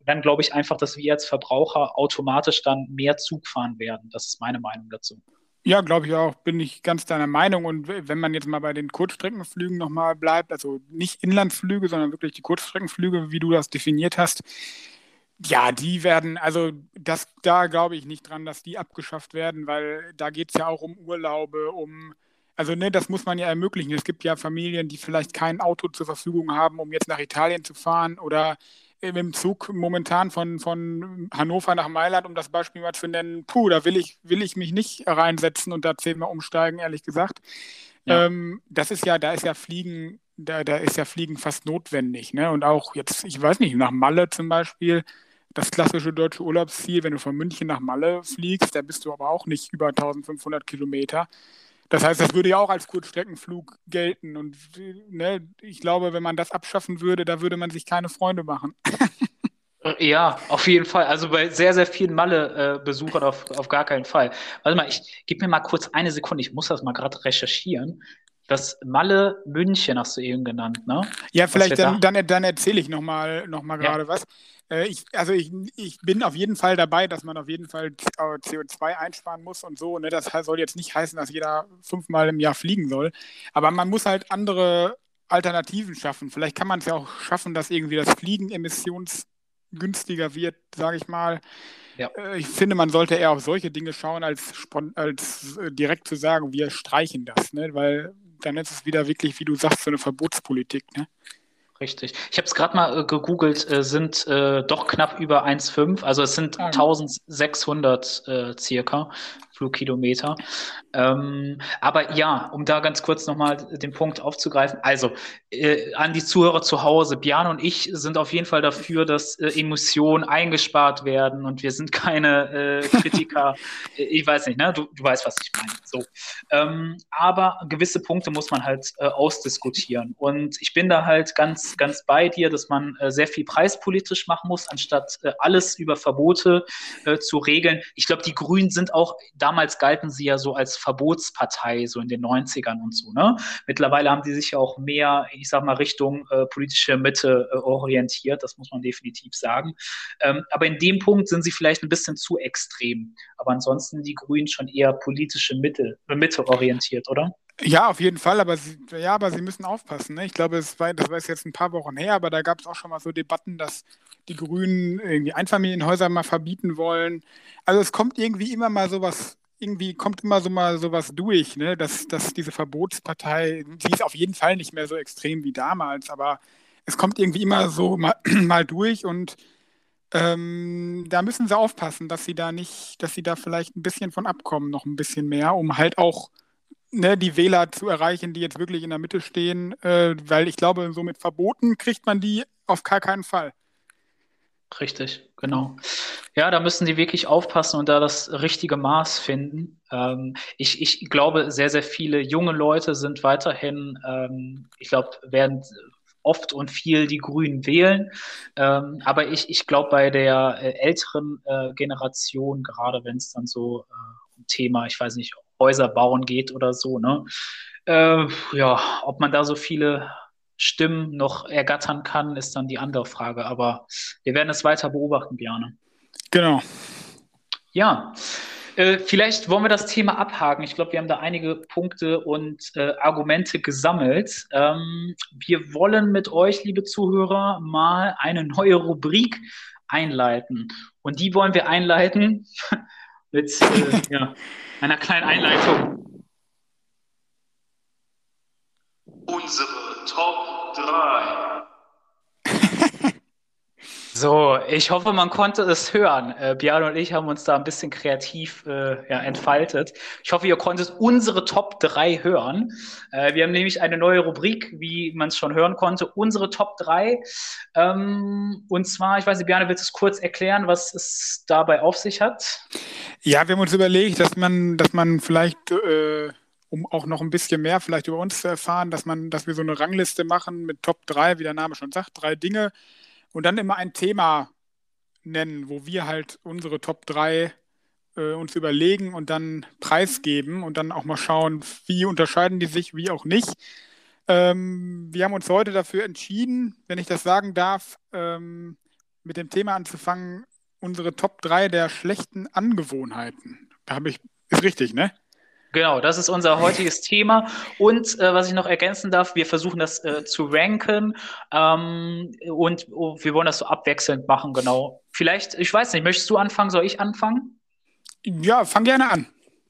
Und dann glaube ich einfach, dass wir als Verbraucher automatisch dann mehr Zug fahren werden. Das ist meine Meinung dazu. Ja, glaube ich auch, bin ich ganz deiner Meinung. Und wenn man jetzt mal bei den Kurzstreckenflügen nochmal bleibt, also nicht Inlandsflüge, sondern wirklich die Kurzstreckenflüge, wie du das definiert hast, ja, die werden, also das, da glaube ich nicht dran, dass die abgeschafft werden, weil da geht es ja auch um Urlaube, um, also ne, das muss man ja ermöglichen. Es gibt ja Familien, die vielleicht kein Auto zur Verfügung haben, um jetzt nach Italien zu fahren oder im Zug momentan von, von Hannover nach Mailand, um das Beispiel mal zu nennen, puh, da will ich, will ich mich nicht reinsetzen und da zehnmal umsteigen, ehrlich gesagt. Ja. Ähm, das ist ja, da ist ja Fliegen, da, da ist ja Fliegen fast notwendig. Ne? Und auch jetzt, ich weiß nicht, nach Malle zum Beispiel, das klassische deutsche Urlaubsziel, wenn du von München nach Malle fliegst, da bist du aber auch nicht über 1500 Kilometer. Das heißt, das würde ja auch als Kurzstreckenflug gelten. Und ne, ich glaube, wenn man das abschaffen würde, da würde man sich keine Freunde machen. Ja, auf jeden Fall. Also bei sehr, sehr vielen Malle-Besuchern auf, auf gar keinen Fall. Warte mal, ich gib mir mal kurz eine Sekunde, ich muss das mal gerade recherchieren. Das Malle München hast du eben genannt, ne? Ja, vielleicht dann, dann, dann erzähle ich nochmal noch mal, gerade ja. was. Äh, ich, also ich, ich bin auf jeden Fall dabei, dass man auf jeden Fall CO2 einsparen muss und so. Ne? Das soll jetzt nicht heißen, dass jeder fünfmal im Jahr fliegen soll. Aber man muss halt andere Alternativen schaffen. Vielleicht kann man es ja auch schaffen, dass irgendwie das Fliegen emissionsgünstiger wird, sage ich mal. Ja. Äh, ich finde, man sollte eher auf solche Dinge schauen, als, als äh, direkt zu sagen, wir streichen das, ne? weil dann ist es wieder wirklich, wie du sagst, so eine Verbotspolitik. Ne? Richtig. Ich habe es gerade mal äh, gegoogelt, äh, sind äh, doch knapp über 1,5, also es sind ah. 1600 äh, circa, Flugkilometer. Ähm, aber ja, um da ganz kurz nochmal den Punkt aufzugreifen. Also, äh, an die Zuhörer zu Hause, Björn und ich sind auf jeden Fall dafür, dass äh, Emissionen eingespart werden und wir sind keine äh, Kritiker. ich weiß nicht, ne? Du, du weißt, was ich meine. So. Ähm, aber gewisse Punkte muss man halt äh, ausdiskutieren. Und ich bin da halt ganz, ganz bei dir, dass man äh, sehr viel preispolitisch machen muss, anstatt äh, alles über Verbote zu regeln. Ich glaube, die Grünen sind auch da damals galten sie ja so als Verbotspartei, so in den 90ern und so. Ne? Mittlerweile haben die sich ja auch mehr, ich sag mal, Richtung äh, politische Mitte äh, orientiert, das muss man definitiv sagen. Ähm, aber in dem Punkt sind sie vielleicht ein bisschen zu extrem. Aber ansonsten die Grünen schon eher politische Mitte, äh, Mitte orientiert, oder? Ja, auf jeden Fall, aber sie, ja, aber sie müssen aufpassen. Ne? Ich glaube, es war, das war jetzt ein paar Wochen her, aber da gab es auch schon mal so Debatten, dass die Grünen irgendwie Einfamilienhäuser mal verbieten wollen. Also es kommt irgendwie immer mal sowas, irgendwie kommt immer so mal sowas durch, ne? dass, dass diese Verbotspartei, sie ist auf jeden Fall nicht mehr so extrem wie damals, aber es kommt irgendwie immer so mal, mal durch und ähm, da müssen sie aufpassen, dass sie da nicht, dass sie da vielleicht ein bisschen von abkommen, noch ein bisschen mehr, um halt auch ne, die Wähler zu erreichen, die jetzt wirklich in der Mitte stehen, äh, weil ich glaube, so mit Verboten kriegt man die auf gar keinen Fall. Richtig, genau. Ja, da müssen die wirklich aufpassen und da das richtige Maß finden. Ähm, ich, ich glaube, sehr, sehr viele junge Leute sind weiterhin, ähm, ich glaube, werden oft und viel die Grünen wählen. Ähm, aber ich, ich glaube, bei der äh, älteren äh, Generation, gerade wenn es dann so äh, um Thema, ich weiß nicht, Häuser bauen geht oder so, ne? Äh, ja, ob man da so viele Stimmen noch ergattern kann, ist dann die andere Frage. Aber wir werden es weiter beobachten, Björn. Genau. Ja, äh, vielleicht wollen wir das Thema abhaken. Ich glaube, wir haben da einige Punkte und äh, Argumente gesammelt. Ähm, wir wollen mit euch, liebe Zuhörer, mal eine neue Rubrik einleiten. Und die wollen wir einleiten mit äh, ja, einer kleinen Einleitung. Unsere Top 3. So, ich hoffe, man konnte es hören. Äh, Björn und ich haben uns da ein bisschen kreativ äh, ja, entfaltet. Ich hoffe, ihr konntet unsere Top 3 hören. Äh, wir haben nämlich eine neue Rubrik, wie man es schon hören konnte, unsere Top 3. Ähm, und zwar, ich weiß nicht, Björn, willst du es kurz erklären, was es dabei auf sich hat? Ja, wir haben uns überlegt, dass man, dass man vielleicht äh, um auch noch ein bisschen mehr vielleicht über uns zu erfahren, dass man, dass wir so eine Rangliste machen mit Top 3, wie der Name schon sagt, drei Dinge, und dann immer ein Thema nennen, wo wir halt unsere Top 3 äh, uns überlegen und dann preisgeben und dann auch mal schauen, wie unterscheiden die sich, wie auch nicht. Ähm, wir haben uns heute dafür entschieden, wenn ich das sagen darf, ähm, mit dem Thema anzufangen, unsere Top 3 der schlechten Angewohnheiten. Da habe ich, ist richtig, ne? Genau, das ist unser heutiges Thema. Und äh, was ich noch ergänzen darf, wir versuchen das äh, zu ranken ähm, und oh, wir wollen das so abwechselnd machen, genau. Vielleicht, ich weiß nicht, möchtest du anfangen? Soll ich anfangen? Ja, fang gerne an.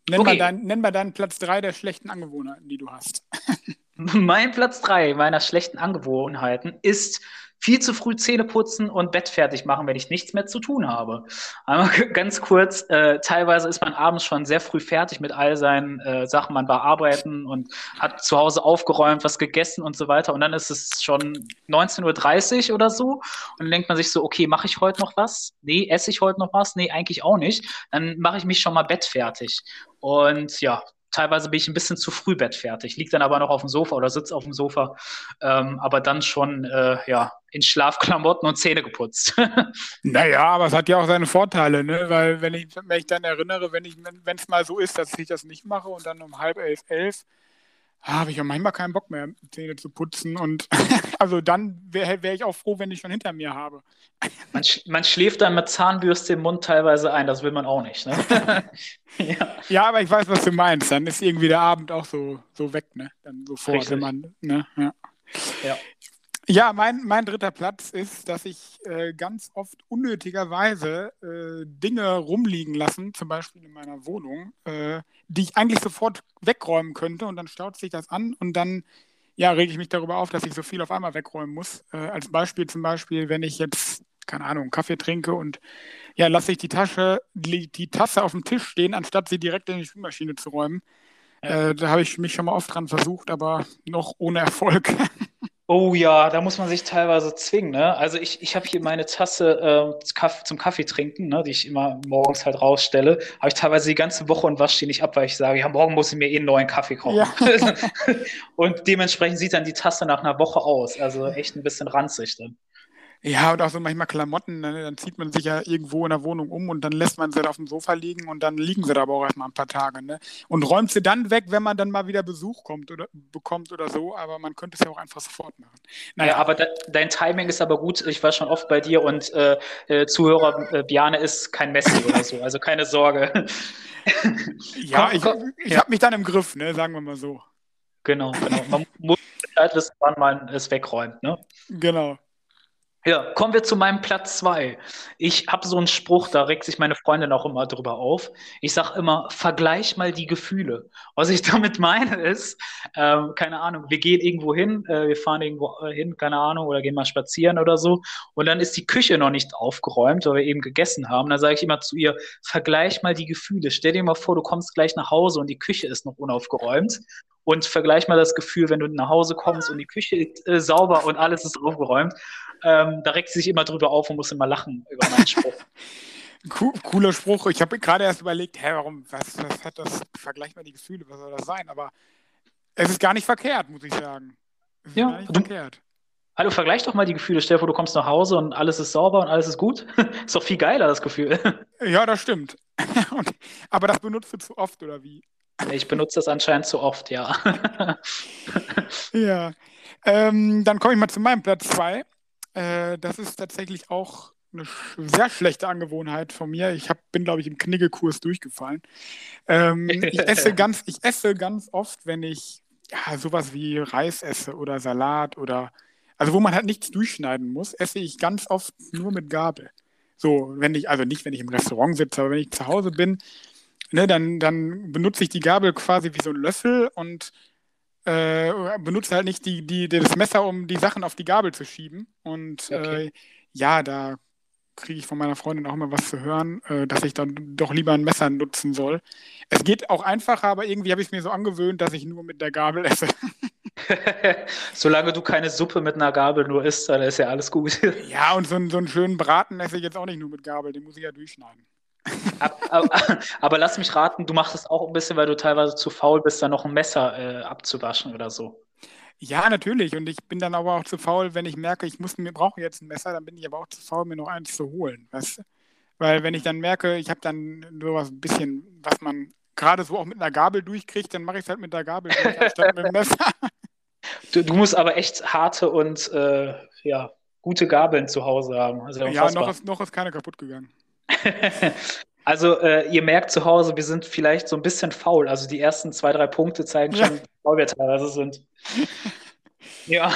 Nenn, okay. mal, dein, nenn mal deinen Platz 3 der schlechten Angewohnheiten, die du hast. mein Platz 3 meiner schlechten Angewohnheiten ist viel zu früh Zähne putzen und Bett fertig machen, wenn ich nichts mehr zu tun habe. Einmal ganz kurz, äh, teilweise ist man abends schon sehr früh fertig mit all seinen äh, Sachen, man bearbeiten und hat zu Hause aufgeräumt, was gegessen und so weiter. Und dann ist es schon 19.30 Uhr oder so. Und dann denkt man sich so, okay, mache ich heute noch was? Nee, esse ich heute noch was? Nee, eigentlich auch nicht. Dann mache ich mich schon mal Bett fertig. Und ja, teilweise bin ich ein bisschen zu früh bettfertig, liege dann aber noch auf dem Sofa oder sitze auf dem Sofa, ähm, aber dann schon äh, ja, in Schlafklamotten und Zähne geputzt. naja, aber es hat ja auch seine Vorteile, ne? weil wenn ich mich dann erinnere, wenn es mal so ist, dass ich das nicht mache und dann um halb elf, elf, habe ich ja manchmal keinen Bock mehr, Zähne zu putzen. Und also dann wäre wär ich auch froh, wenn ich schon hinter mir habe. Man, sch man, schläft dann mit Zahnbürste im Mund teilweise ein, das will man auch nicht. Ne? ja. ja. aber ich weiß, was du meinst. Dann ist irgendwie der Abend auch so, so weg, ne? Dann sofort, Richtig. wenn man, ne? Ja. ja. Ja, mein, mein dritter Platz ist, dass ich äh, ganz oft unnötigerweise äh, Dinge rumliegen lassen, zum Beispiel in meiner Wohnung, äh, die ich eigentlich sofort wegräumen könnte und dann staut sich das an und dann ja, rege ich mich darüber auf, dass ich so viel auf einmal wegräumen muss. Äh, als Beispiel zum Beispiel, wenn ich jetzt keine Ahnung, Kaffee trinke und ja, lasse ich die Tasche, die, die Tasse auf dem Tisch stehen, anstatt sie direkt in die Spülmaschine zu räumen. Äh, da habe ich mich schon mal oft dran versucht, aber noch ohne Erfolg. Oh ja, da muss man sich teilweise zwingen. Ne? Also ich, ich habe hier meine Tasse äh, zum Kaffee trinken, ne, die ich immer morgens halt rausstelle. Habe ich teilweise die ganze Woche und wasche die nicht ab, weil ich sage, ja, morgen muss ich mir eh einen neuen Kaffee kochen. Ja. und dementsprechend sieht dann die Tasse nach einer Woche aus. Also echt ein bisschen ranzig dann. Ja, und auch so manchmal Klamotten, ne? dann zieht man sich ja irgendwo in der Wohnung um und dann lässt man sie auf dem Sofa liegen und dann liegen sie da aber auch erstmal ein paar Tage. Ne? Und räumt sie dann weg, wenn man dann mal wieder Besuch kommt oder bekommt oder so, aber man könnte es ja auch einfach sofort machen. Naja, ja, aber de dein Timing ist aber gut. Ich war schon oft bei dir und äh, äh, Zuhörer äh, Biane ist kein Messi oder so, also keine Sorge. ja, komm, komm, ich, ich ja. habe mich dann im Griff, ne? sagen wir mal so. Genau, genau. Man muss halt wissen, wann man es wegräumt. Ne? Genau. Ja, kommen wir zu meinem Platz zwei. Ich habe so einen Spruch, da regt sich meine Freundin auch immer drüber auf. Ich sage immer, vergleich mal die Gefühle. Was ich damit meine ist, ähm, keine Ahnung, wir gehen irgendwo hin, äh, wir fahren irgendwo äh, hin, keine Ahnung, oder gehen mal spazieren oder so. Und dann ist die Küche noch nicht aufgeräumt, weil wir eben gegessen haben. Dann sage ich immer zu ihr, vergleich mal die Gefühle. Stell dir mal vor, du kommst gleich nach Hause und die Küche ist noch unaufgeräumt und vergleich mal das Gefühl, wenn du nach Hause kommst und die Küche ist äh, sauber und alles ist aufgeräumt. Ähm, da regt sie sich immer drüber auf und muss immer lachen über meinen Spruch. Cooler Spruch. Ich habe gerade erst überlegt, hä, warum, was, was hat das? Vergleich mal die Gefühle, was soll das sein? Aber es ist gar nicht verkehrt, muss ich sagen. Es ist ja, gar nicht du, verkehrt. Hallo, vergleich doch mal die Gefühle. Stell dir vor, du kommst nach Hause und alles ist sauber und alles ist gut. ist doch viel geiler, das Gefühl. Ja, das stimmt. aber das benutzt du zu oft, oder wie? Ich benutze das anscheinend zu oft, ja. ja. Ähm, dann komme ich mal zu meinem Platz 2. Äh, das ist tatsächlich auch eine sehr schlechte Angewohnheit von mir. Ich hab, bin, glaube ich, im Kniggekurs durchgefallen. Ähm, ich, esse ganz, ich esse ganz oft, wenn ich ja, sowas wie Reis esse oder Salat oder also wo man halt nichts durchschneiden muss, esse ich ganz oft nur mit Gabel. So, wenn ich, also nicht, wenn ich im Restaurant sitze, aber wenn ich zu Hause bin, ne, dann, dann benutze ich die Gabel quasi wie so ein Löffel und äh, benutze halt nicht die, die, das Messer, um die Sachen auf die Gabel zu schieben. Und okay. äh, ja, da kriege ich von meiner Freundin auch immer was zu hören, äh, dass ich dann doch lieber ein Messer nutzen soll. Es geht auch einfacher, aber irgendwie habe ich es mir so angewöhnt, dass ich nur mit der Gabel esse. Solange du keine Suppe mit einer Gabel nur isst, dann ist ja alles gut. ja, und so, so einen schönen Braten esse ich jetzt auch nicht nur mit Gabel, den muss ich ja durchschneiden. Aber, aber, lass mich raten, du machst es auch ein bisschen, weil du teilweise zu faul bist, da noch ein Messer äh, abzuwaschen oder so. Ja, natürlich. Und ich bin dann aber auch zu faul, wenn ich merke, ich muss mir brauche jetzt ein Messer, dann bin ich aber auch zu faul, mir noch eins zu holen. Weißt? Weil wenn ich dann merke, ich habe dann sowas ein bisschen, was man gerade so auch mit einer Gabel durchkriegt, dann mache ich es halt mit der Gabel anstatt mit dem Messer. Du, du, musst aber echt harte und äh, ja, gute Gabeln zu Hause haben. Also ja, noch ist, noch ist keine kaputt gegangen. also äh, ihr merkt zu Hause, wir sind vielleicht so ein bisschen faul. Also die ersten zwei, drei Punkte zeigen schon, wie faul wir teilweise sind. ja.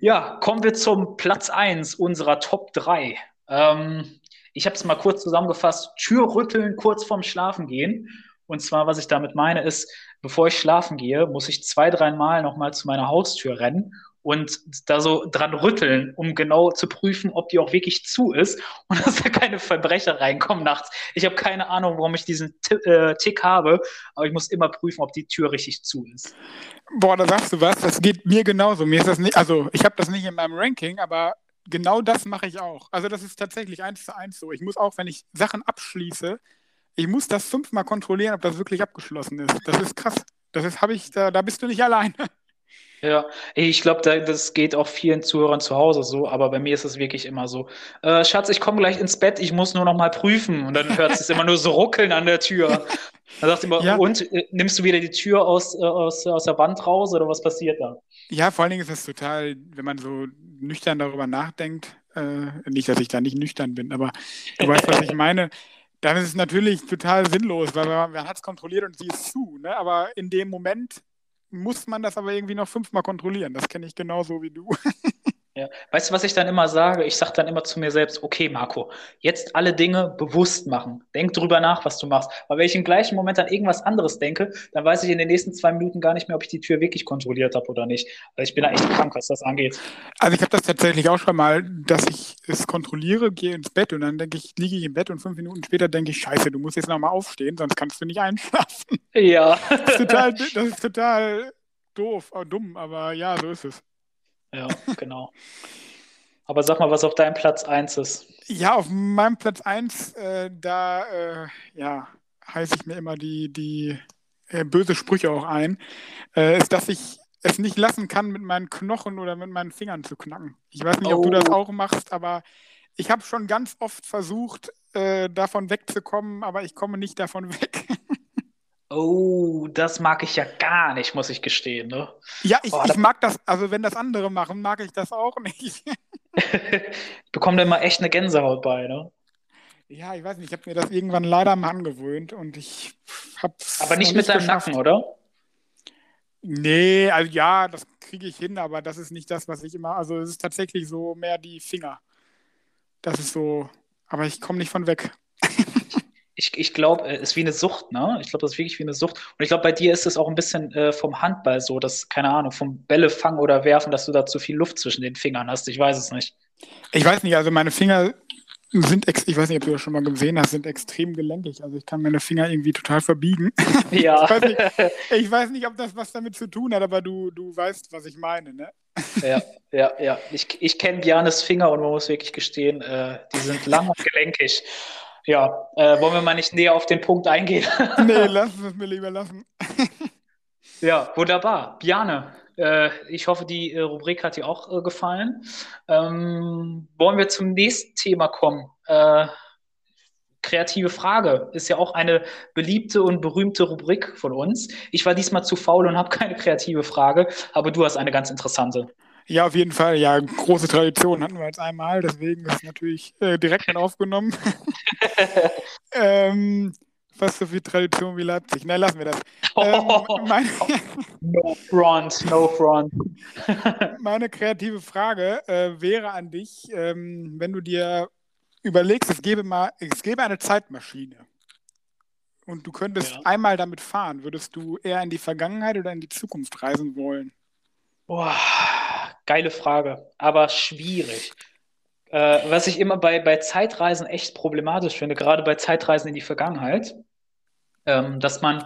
ja, kommen wir zum Platz 1 unserer Top 3. Ähm, ich habe es mal kurz zusammengefasst. Tür rütteln kurz vorm Schlafen gehen. Und zwar, was ich damit meine, ist, bevor ich schlafen gehe, muss ich zwei, dreimal nochmal zu meiner Haustür rennen und da so dran rütteln, um genau zu prüfen, ob die auch wirklich zu ist und dass da keine Verbrecher reinkommen nachts. Ich habe keine Ahnung, warum ich diesen äh, Tick habe, aber ich muss immer prüfen, ob die Tür richtig zu ist. Boah, da sagst du was, das geht mir genauso. Mir ist das nicht, also ich habe das nicht in meinem Ranking, aber genau das mache ich auch. Also das ist tatsächlich eins zu eins so. Ich muss auch, wenn ich Sachen abschließe, ich muss das fünfmal kontrollieren, ob das wirklich abgeschlossen ist. Das ist krass. Das ist, habe ich, da, da bist du nicht allein. Ja, ich glaube, das geht auch vielen Zuhörern zu Hause so, aber bei mir ist es wirklich immer so. Äh, Schatz, ich komme gleich ins Bett, ich muss nur noch mal prüfen. Und dann hört es immer nur so ruckeln an der Tür. Dann sagt immer, ja. und äh, nimmst du wieder die Tür aus, äh, aus, aus der Wand raus oder was passiert da? Ja, vor allen Dingen ist es total, wenn man so nüchtern darüber nachdenkt, äh, nicht, dass ich da nicht nüchtern bin, aber du weißt, was ich meine. Dann ist es natürlich total sinnlos, weil man, man hat es kontrolliert und sie ist zu. Ne? Aber in dem Moment muss man das aber irgendwie noch fünfmal kontrollieren. Das kenne ich genauso wie du. Ja. Weißt du, was ich dann immer sage? Ich sage dann immer zu mir selbst, okay, Marco, jetzt alle Dinge bewusst machen. Denk drüber nach, was du machst. Aber wenn ich im gleichen Moment an irgendwas anderes denke, dann weiß ich in den nächsten zwei Minuten gar nicht mehr, ob ich die Tür wirklich kontrolliert habe oder nicht. Weil ich bin da echt krank, was das angeht. Also ich habe das tatsächlich auch schon mal, dass ich es kontrolliere, gehe ins Bett und dann denke ich, liege ich im Bett und fünf Minuten später denke ich, scheiße, du musst jetzt nochmal aufstehen, sonst kannst du nicht einschlafen. Ja. Das ist total, das ist total doof, dumm, aber ja, so ist es. Ja, genau. Aber sag mal, was auf deinem Platz 1 ist. Ja, auf meinem Platz 1, äh, da äh, ja, heiße ich mir immer die, die äh, böse Sprüche auch ein, äh, ist, dass ich es nicht lassen kann, mit meinen Knochen oder mit meinen Fingern zu knacken. Ich weiß nicht, ob du das oh. auch machst, aber ich habe schon ganz oft versucht, äh, davon wegzukommen, aber ich komme nicht davon weg. Oh, das mag ich ja gar nicht, muss ich gestehen. Ne? Ja, ich, oh, ich mag das, also wenn das andere machen, mag ich das auch nicht. ich bekomme da immer echt eine Gänsehaut bei, ne? Ja, ich weiß nicht, ich habe mir das irgendwann leider mal angewöhnt und ich habe Aber nicht mit deinem. Nacken, oder? Nee, also ja, das kriege ich hin, aber das ist nicht das, was ich immer, also es ist tatsächlich so mehr die Finger. Das ist so, aber ich komme nicht von weg ich, ich glaube, es äh, ist wie eine Sucht, ne? Ich glaube, das ist wirklich wie eine Sucht. Und ich glaube, bei dir ist es auch ein bisschen äh, vom Handball so, dass, keine Ahnung, vom Bälle fangen oder werfen, dass du da zu viel Luft zwischen den Fingern hast. Ich weiß es nicht. Ich weiß nicht, also meine Finger sind, ex ich weiß nicht, ob du das schon mal gesehen hast, sind extrem gelenkig. Also ich kann meine Finger irgendwie total verbiegen. Ja. ich, weiß nicht, ich weiß nicht, ob das was damit zu tun hat, aber du, du weißt, was ich meine, ne? Ja, ja, ja. Ich, ich kenne Bjarnes Finger und man muss wirklich gestehen, äh, die sind lang und gelenkig. Ja, äh, wollen wir mal nicht näher auf den Punkt eingehen? nee, lass es mir lieber lassen. ja, wunderbar. Biane, äh, ich hoffe, die äh, Rubrik hat dir auch äh, gefallen. Ähm, wollen wir zum nächsten Thema kommen? Äh, kreative Frage ist ja auch eine beliebte und berühmte Rubrik von uns. Ich war diesmal zu faul und habe keine kreative Frage, aber du hast eine ganz interessante. Ja, auf jeden Fall. Ja, große Tradition hatten wir jetzt einmal, deswegen ist es natürlich äh, direkt mit aufgenommen. ähm, fast so viel Tradition wie Leipzig. Nein, lassen wir das. Ähm, meine, no front, no front. meine kreative Frage äh, wäre an dich, ähm, wenn du dir überlegst, es gäbe, mal, es gäbe eine Zeitmaschine und du könntest ja. einmal damit fahren, würdest du eher in die Vergangenheit oder in die Zukunft reisen wollen? Boah, geile Frage, aber schwierig. Äh, was ich immer bei, bei Zeitreisen echt problematisch finde, gerade bei Zeitreisen in die Vergangenheit, ähm, dass man,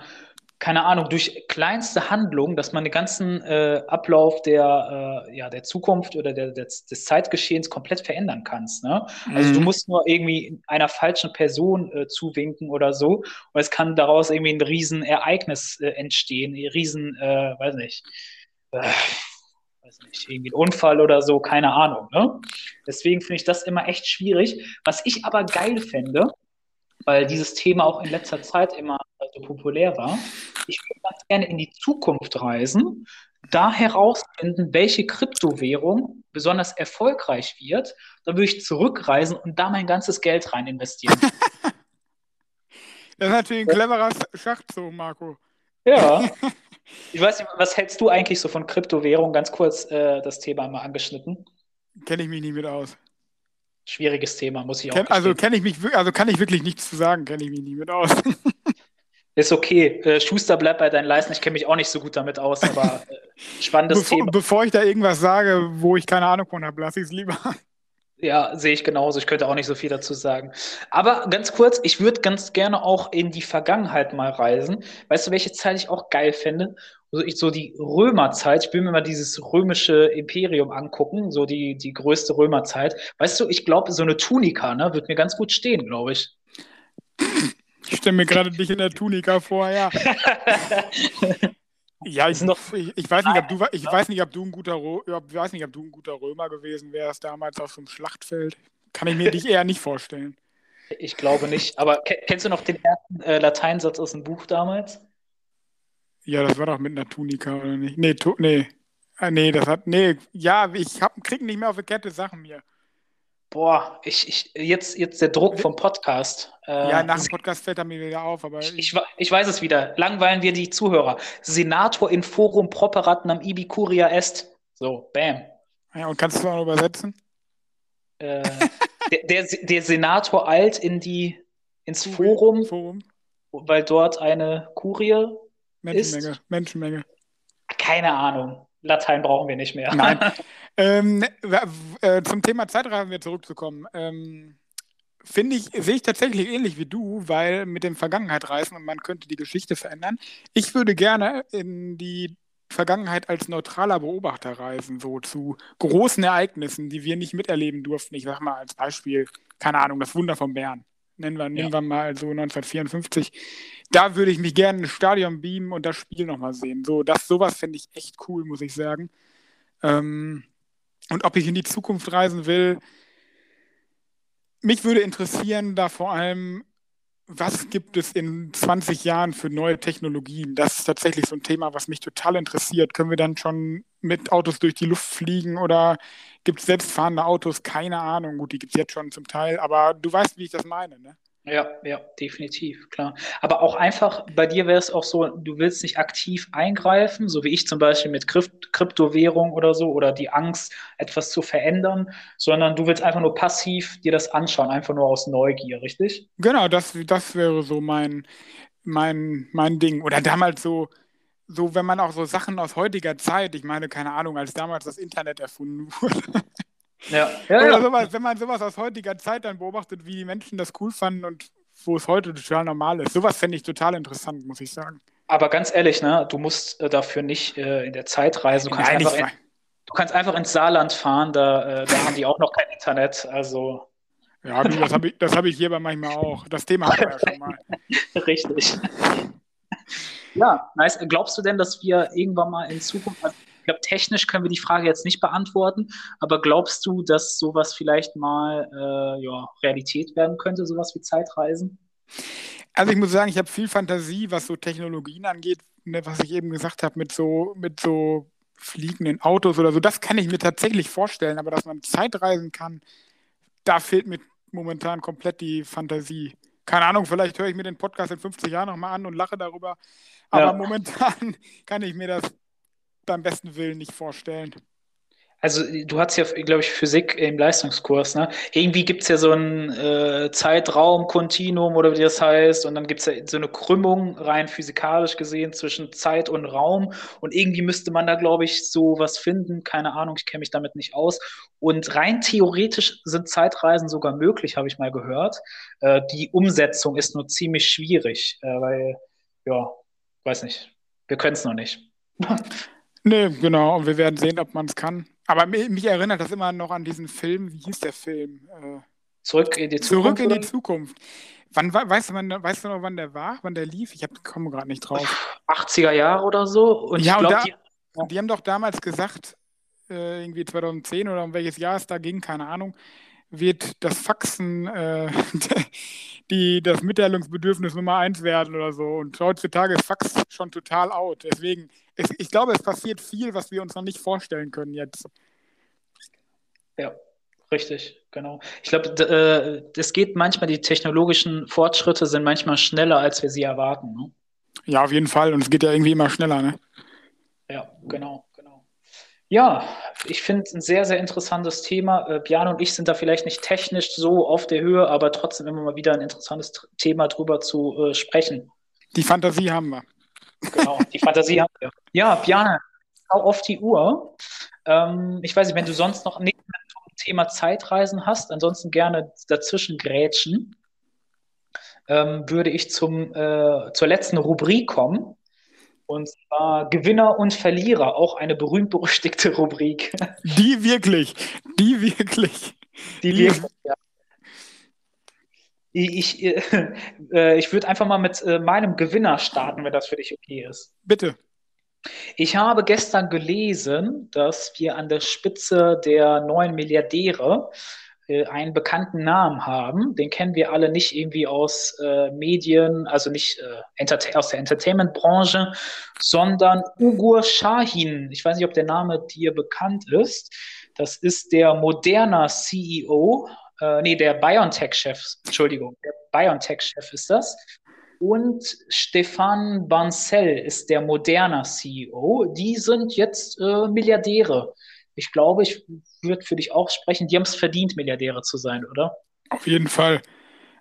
keine Ahnung, durch kleinste Handlungen, dass man den ganzen äh, Ablauf der, äh, ja, der Zukunft oder der, des, des Zeitgeschehens komplett verändern kannst. Ne? Mhm. Also du mhm. musst nur irgendwie einer falschen Person äh, zuwinken oder so und es kann daraus irgendwie ein Riesenereignis äh, entstehen, ein Riesen, äh, weiß nicht, weiß nicht, irgendwie ein Unfall oder so, keine Ahnung. Ne? Deswegen finde ich das immer echt schwierig. Was ich aber geil fände, weil dieses Thema auch in letzter Zeit immer so populär war, ich würde ganz gerne in die Zukunft reisen, da herausfinden, welche Kryptowährung besonders erfolgreich wird. Da würde ich zurückreisen und da mein ganzes Geld rein investieren. das ist natürlich ein cleverer Schachzug, Marco. Ja. Ich weiß nicht, was hältst du eigentlich so von Kryptowährung? Ganz kurz äh, das Thema mal angeschnitten. Kenne ich mich nicht mit aus. Schwieriges Thema, muss ich auch Ken, Also kenne ich mich, also kann ich wirklich nichts zu sagen, kenne ich mich nicht mit aus. Ist okay. Äh, Schuster bleibt bei deinen Leisten. Ich kenne mich auch nicht so gut damit aus, aber äh, spannendes bevor, Thema. Bevor ich da irgendwas sage, wo ich keine Ahnung von habe, lasse ich es lieber. Ja, sehe ich genauso. Ich könnte auch nicht so viel dazu sagen. Aber ganz kurz, ich würde ganz gerne auch in die Vergangenheit mal reisen. Weißt du, welche Zeit ich auch geil finde? Also ich so die Römerzeit, ich will mir mal dieses römische Imperium angucken, so die, die größte Römerzeit. Weißt du, ich glaube, so eine Tunika, ne, wird mir ganz gut stehen, glaube ich. Ich stelle mir gerade dich in der Tunika vor, ja. Ja, ich, noch, ich, ich, weiß nicht, ob du, ich weiß nicht, ob du ein guter, ich weiß nicht, ob du ein guter Römer gewesen wärst damals auf so einem Schlachtfeld. Kann ich mir dich eher nicht vorstellen. Ich glaube nicht. Aber kennst du noch den ersten äh, Lateinsatz aus dem Buch damals? Ja, das war doch mit einer Tunika, oder nicht? Nee, tu, nee. Ah, nee, das hat. Nee, ja, ich hab, krieg nicht mehr auf die Kette Sachen mir. Boah, ich, ich, jetzt, jetzt der Druck vom Podcast. Äh, ja, nach dem Podcast fällt er mir wieder auf, aber. Ich, ich, ich, weiß es wieder. Langweilen wir die Zuhörer. Senator in forum properat nam ibi curia est. So, bam. Ja, und kannst du auch übersetzen? Äh, der, der, der, Senator eilt in die, ins Forum, Forum, weil dort eine Kurie Menschenmenge, ist. Menschenmenge. Keine Ahnung. Latein brauchen wir nicht mehr. Nein. ähm, äh, zum Thema Zeitreisen wieder zurückzukommen. Ähm, Finde ich, sehe ich tatsächlich ähnlich wie du, weil mit dem Vergangenheit reisen und man könnte die Geschichte verändern. Ich würde gerne in die Vergangenheit als neutraler Beobachter reisen, so zu großen Ereignissen, die wir nicht miterleben durften. Ich sage mal als Beispiel, keine Ahnung, das Wunder von Bern. Nennen wir, ja. nehmen wir mal so 1954. Da würde ich mich gerne ins Stadion beamen und das Spiel nochmal sehen. So, das, sowas finde ich echt cool, muss ich sagen. Ähm, und ob ich in die Zukunft reisen will, mich würde interessieren, da vor allem, was gibt es in 20 Jahren für neue Technologien? Das ist tatsächlich so ein Thema, was mich total interessiert. Können wir dann schon mit Autos durch die Luft fliegen oder gibt es selbstfahrende Autos? Keine Ahnung. Gut, die gibt es jetzt schon zum Teil, aber du weißt, wie ich das meine, ne? Ja, ja, definitiv, klar. Aber auch einfach, bei dir wäre es auch so, du willst nicht aktiv eingreifen, so wie ich zum Beispiel mit Krypt Kryptowährung oder so, oder die Angst, etwas zu verändern, sondern du willst einfach nur passiv dir das anschauen, einfach nur aus Neugier, richtig? Genau, das, das wäre so mein, mein, mein Ding. Oder damals so, so, wenn man auch so Sachen aus heutiger Zeit, ich meine, keine Ahnung, als damals das Internet erfunden wurde. Ja, ja, ja. Sowas, wenn man sowas aus heutiger Zeit dann beobachtet, wie die Menschen das cool fanden und wo es heute total normal ist. Sowas fände ich total interessant, muss ich sagen. Aber ganz ehrlich, ne, du musst äh, dafür nicht äh, in der Zeit reisen. Du kannst, Nein, einfach in, du kannst einfach ins Saarland fahren, da, äh, da haben die auch noch kein Internet. Also. Ja, das habe ich, hab ich hier bei manchmal auch. Das Thema haben wir ja schon mal. Richtig. Ja, nice. Glaubst du denn, dass wir irgendwann mal in Zukunft, also ich glaube, technisch können wir die Frage jetzt nicht beantworten, aber glaubst du, dass sowas vielleicht mal äh, ja, Realität werden könnte, sowas wie Zeitreisen? Also ich muss sagen, ich habe viel Fantasie, was so Technologien angeht, ne, was ich eben gesagt habe, mit so, mit so fliegenden Autos oder so. Das kann ich mir tatsächlich vorstellen, aber dass man Zeitreisen kann, da fehlt mir momentan komplett die Fantasie. Keine Ahnung, vielleicht höre ich mir den Podcast in 50 Jahren nochmal an und lache darüber. Aber ja. momentan kann ich mir das beim besten Willen nicht vorstellen. Also du hast ja, glaube ich, Physik im Leistungskurs, ne? Irgendwie gibt es ja so ein äh, Zeitraum-Kontinuum oder wie das heißt, und dann gibt es ja so eine Krümmung rein physikalisch gesehen zwischen Zeit und Raum. Und irgendwie müsste man da, glaube ich, so was finden. Keine Ahnung, ich kenne mich damit nicht aus. Und rein theoretisch sind Zeitreisen sogar möglich, habe ich mal gehört. Äh, die Umsetzung ist nur ziemlich schwierig, äh, weil, ja, weiß nicht, wir können es noch nicht. Nee, genau. Und wir werden sehen, ob man es kann. Aber mich erinnert das immer noch an diesen Film. Wie hieß der Film? Äh, Zurück in die Zukunft. Zurück in die Zukunft. Wann, weißt, du, wann, weißt du noch, wann der war? Wann der lief? Ich komme gerade nicht drauf. 80er Jahre oder so. Und ja, ich glaube, die, ja. die, haben doch damals gesagt, äh, irgendwie 2010 oder um welches Jahr es da ging, keine Ahnung, wird das Faxen äh, die, das Mitteilungsbedürfnis Nummer eins werden oder so. Und heutzutage ist Fax schon total out. Deswegen, es, ich glaube, es passiert viel, was wir uns noch nicht vorstellen können jetzt. Ja, richtig, genau. Ich glaube, äh, es geht manchmal, die technologischen Fortschritte sind manchmal schneller, als wir sie erwarten. Ne? Ja, auf jeden Fall. Und es geht ja irgendwie immer schneller, ne? Ja, genau. Ja, ich finde es ein sehr, sehr interessantes Thema. Äh, Björn und ich sind da vielleicht nicht technisch so auf der Höhe, aber trotzdem immer mal wieder ein interessantes Thema drüber zu äh, sprechen. Die Fantasie haben wir. Genau, die Fantasie haben wir. Ja, Björn, schau auf die Uhr. Ähm, ich weiß nicht, wenn du sonst noch nichts zum Thema Zeitreisen hast, ansonsten gerne dazwischen grätschen, ähm, würde ich zum, äh, zur letzten Rubrik kommen. Und zwar Gewinner und Verlierer, auch eine berühmt-berüchtigte Rubrik. Die wirklich, die wirklich. Die, die wirklich, ja. Ich, äh, äh, ich würde einfach mal mit äh, meinem Gewinner starten, wenn das für dich okay ist. Bitte. Ich habe gestern gelesen, dass wir an der Spitze der neuen Milliardäre äh, einen bekannten Namen haben. Den kennen wir alle nicht irgendwie aus äh, Medien, also nicht äh, aus der Entertainment-Branche, sondern Ugur Shahin. Ich weiß nicht, ob der Name dir bekannt ist. Das ist der Moderna CEO, äh, nee, der BioNTech-Chef, Entschuldigung, der BioNTech-Chef ist das. Und Stefan Bancel ist der Moderna CEO. Die sind jetzt äh, Milliardäre ich glaube, ich würde für dich auch sprechen, die haben es verdient, Milliardäre zu sein, oder? Auf jeden Fall.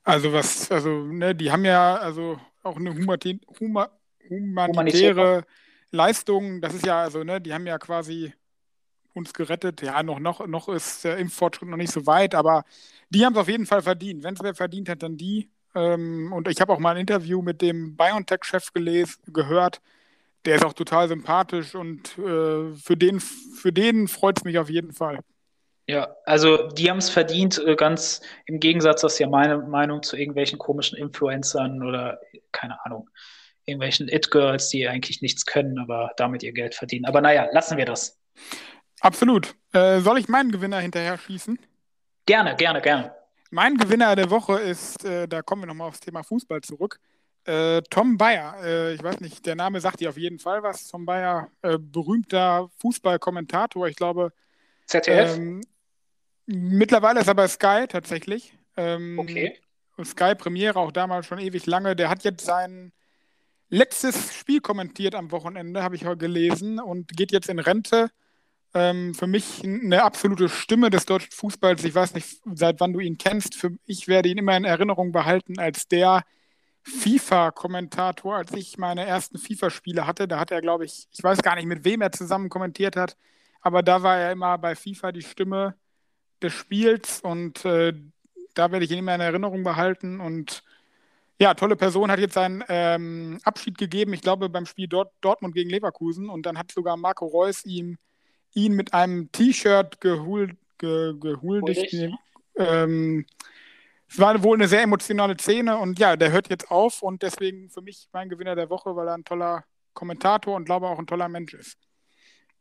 Also was, also, ne, die haben ja also auch eine humanitäre, humanitäre Leistung. Das ist ja, also, ne, die haben ja quasi uns gerettet. Ja, noch, noch, noch ist der Impffortschritt noch nicht so weit, aber die haben es auf jeden Fall verdient. Wenn es wer verdient hat, dann die. Ähm, und ich habe auch mal ein Interview mit dem BioNTech-Chef gehört. Der ist auch total sympathisch und äh, für den, für den freut es mich auf jeden Fall. Ja, also die haben es verdient, äh, ganz im Gegensatz, das ist ja meine Meinung zu irgendwelchen komischen Influencern oder keine Ahnung, irgendwelchen It-Girls, die eigentlich nichts können, aber damit ihr Geld verdienen. Aber naja, lassen wir das. Absolut. Äh, soll ich meinen Gewinner hinterher schießen? Gerne, gerne, gerne. Mein Gewinner der Woche ist, äh, da kommen wir nochmal aufs Thema Fußball zurück, äh, Tom Bayer. Äh, ich weiß nicht, der Name sagt dir auf jeden Fall was. Tom Bayer, äh, berühmter Fußballkommentator, ich glaube. ZDF? Ähm, mittlerweile ist er bei Sky tatsächlich. Ähm, okay. Sky Premiere auch damals schon ewig lange. Der hat jetzt sein letztes Spiel kommentiert am Wochenende, habe ich heute gelesen, und geht jetzt in Rente. Ähm, für mich eine absolute Stimme des deutschen Fußballs. Ich weiß nicht, seit wann du ihn kennst. Für, ich werde ihn immer in Erinnerung behalten als der FIFA-Kommentator, als ich meine ersten FIFA-Spiele hatte. Da hat er, glaube ich, ich weiß gar nicht, mit wem er zusammen kommentiert hat, aber da war er immer bei FIFA die Stimme des Spiels und äh, da werde ich ihn immer in Erinnerung behalten. Und ja, tolle Person hat jetzt seinen ähm, Abschied gegeben, ich glaube, beim Spiel Dort Dortmund gegen Leverkusen. Und dann hat sogar Marco Reus ihm ihn mit einem T-Shirt gehul ge gehuldigt. Ähm, es war wohl eine sehr emotionale Szene und ja, der hört jetzt auf und deswegen für mich mein Gewinner der Woche, weil er ein toller Kommentator und glaube auch ein toller Mensch ist.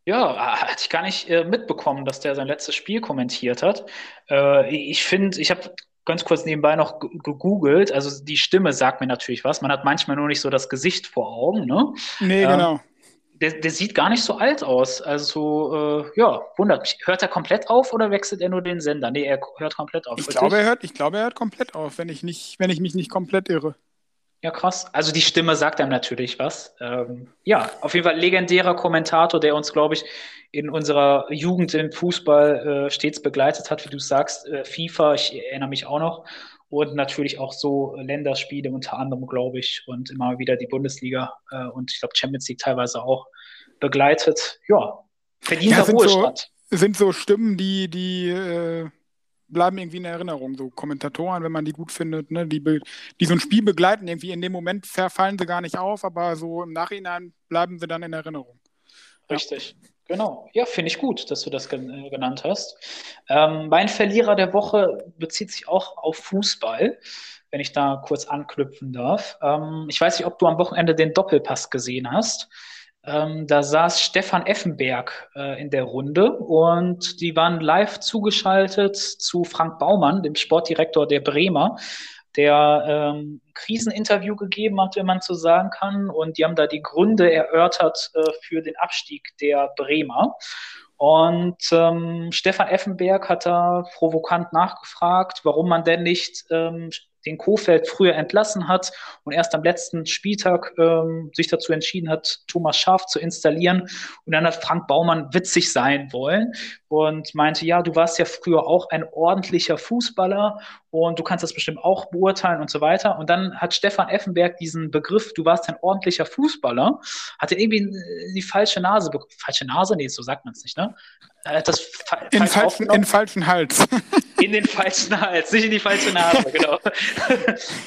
Ja, hatte ich gar nicht äh, mitbekommen, dass der sein letztes Spiel kommentiert hat. Äh, ich finde, ich habe ganz kurz nebenbei noch gegoogelt. Also die Stimme sagt mir natürlich was. Man hat manchmal nur nicht so das Gesicht vor Augen. Ne? Nee, ähm, genau der, der sieht gar nicht so alt aus. Also, äh, ja, wundert mich. Hört er komplett auf oder wechselt er nur den Sender? Nee, er hört komplett auf. Ich glaube, er hört, ich glaube, er hört komplett auf, wenn ich, nicht, wenn ich mich nicht komplett irre. Ja, krass. Also die Stimme sagt einem natürlich was. Ähm, ja, auf jeden Fall legendärer Kommentator, der uns, glaube ich, in unserer Jugend im Fußball äh, stets begleitet hat, wie du sagst. Äh, FIFA, ich erinnere mich auch noch und natürlich auch so Länderspiele unter anderem, glaube ich, und immer wieder die Bundesliga äh, und ich glaube Champions League teilweise auch begleitet. Ja, verdienter ja, sind Ruhestand. So, sind so Stimmen, die, die äh, bleiben irgendwie in Erinnerung, so Kommentatoren, wenn man die gut findet, ne, die, die so ein Spiel begleiten, irgendwie in dem Moment fallen sie gar nicht auf, aber so im Nachhinein bleiben sie dann in Erinnerung. Richtig. Ja. Genau, ja, finde ich gut, dass du das äh, genannt hast. Ähm, mein Verlierer der Woche bezieht sich auch auf Fußball, wenn ich da kurz anknüpfen darf. Ähm, ich weiß nicht, ob du am Wochenende den Doppelpass gesehen hast. Ähm, da saß Stefan Effenberg äh, in der Runde und die waren live zugeschaltet zu Frank Baumann, dem Sportdirektor der Bremer der ähm, Kriseninterview gegeben hat, wenn man so sagen kann. Und die haben da die Gründe erörtert äh, für den Abstieg der Bremer. Und ähm, Stefan Effenberg hat da provokant nachgefragt, warum man denn nicht ähm, den Kofeld früher entlassen hat und erst am letzten Spieltag ähm, sich dazu entschieden hat, Thomas Schaaf zu installieren. Und dann hat Frank Baumann witzig sein wollen und meinte, ja, du warst ja früher auch ein ordentlicher Fußballer und du kannst das bestimmt auch beurteilen und so weiter. Und dann hat Stefan Effenberg diesen Begriff, du warst ein ordentlicher Fußballer, hatte irgendwie die falsche Nase, falsche Nase, nee, so sagt man es nicht, ne? das fa in, falschen, in falschen Hals. In den falschen Hals, nicht in die falsche Nase, genau.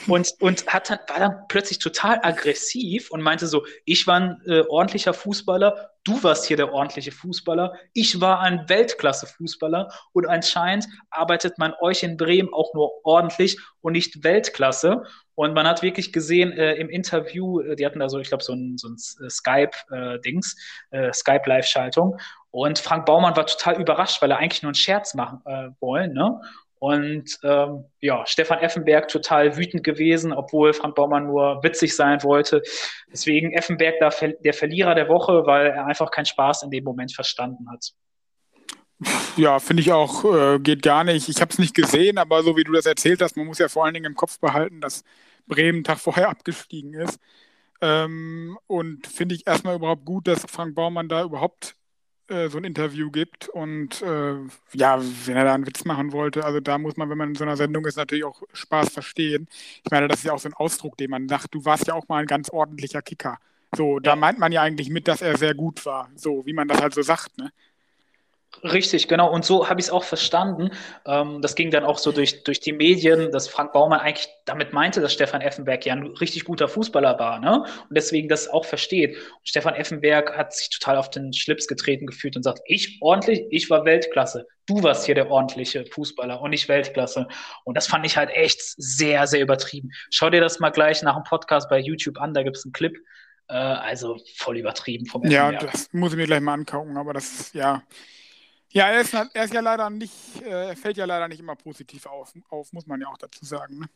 Und, und hat dann, war dann plötzlich total aggressiv und meinte so, ich war ein äh, ordentlicher Fußballer, du warst hier der ordentliche Fußballer, ich war ein Weltklasse-Fußballer und anscheinend arbeitet man euch in Bremen auch nur ordentlich und nicht Weltklasse. Und man hat wirklich gesehen äh, im Interview, äh, die hatten da so, ich glaube, so ein, so ein äh, Skype-Dings, äh, äh, Skype-Live-Schaltung. Und Frank Baumann war total überrascht, weil er eigentlich nur einen Scherz machen äh, wollen. Ne? Und ähm, ja, Stefan Effenberg total wütend gewesen, obwohl Frank Baumann nur witzig sein wollte. Deswegen Effenberg da der Verlierer der Woche, weil er einfach keinen Spaß in dem Moment verstanden hat. Ja, finde ich auch, äh, geht gar nicht. Ich habe es nicht gesehen, aber so wie du das erzählt hast, man muss ja vor allen Dingen im Kopf behalten, dass Bremen Tag vorher abgestiegen ist. Ähm, und finde ich erstmal überhaupt gut, dass Frank Baumann da überhaupt äh, so ein Interview gibt und äh, ja, wenn er da einen Witz machen wollte, also da muss man, wenn man in so einer Sendung ist, natürlich auch Spaß verstehen. Ich meine, das ist ja auch so ein Ausdruck, den man sagt, du warst ja auch mal ein ganz ordentlicher Kicker. So, da meint man ja eigentlich mit, dass er sehr gut war, so wie man das halt so sagt, ne? Richtig, genau. Und so habe ich es auch verstanden. Ähm, das ging dann auch so durch, durch die Medien, dass Frank Baumann eigentlich damit meinte, dass Stefan Effenberg ja ein richtig guter Fußballer war, ne? Und deswegen das auch versteht. Und Stefan Effenberg hat sich total auf den Schlips getreten gefühlt und sagt, ich ordentlich, ich war Weltklasse. Du warst hier der ordentliche Fußballer und nicht Weltklasse. Und das fand ich halt echt sehr, sehr übertrieben. Schau dir das mal gleich nach dem Podcast bei YouTube an, da gibt es einen Clip. Äh, also voll übertrieben vom Effenberg. Ja, das muss ich mir gleich mal angucken, aber das ist ja ja, er ist, er ist ja leider nicht, äh, fällt ja leider nicht immer positiv auf, auf muss man ja auch dazu sagen. Ne?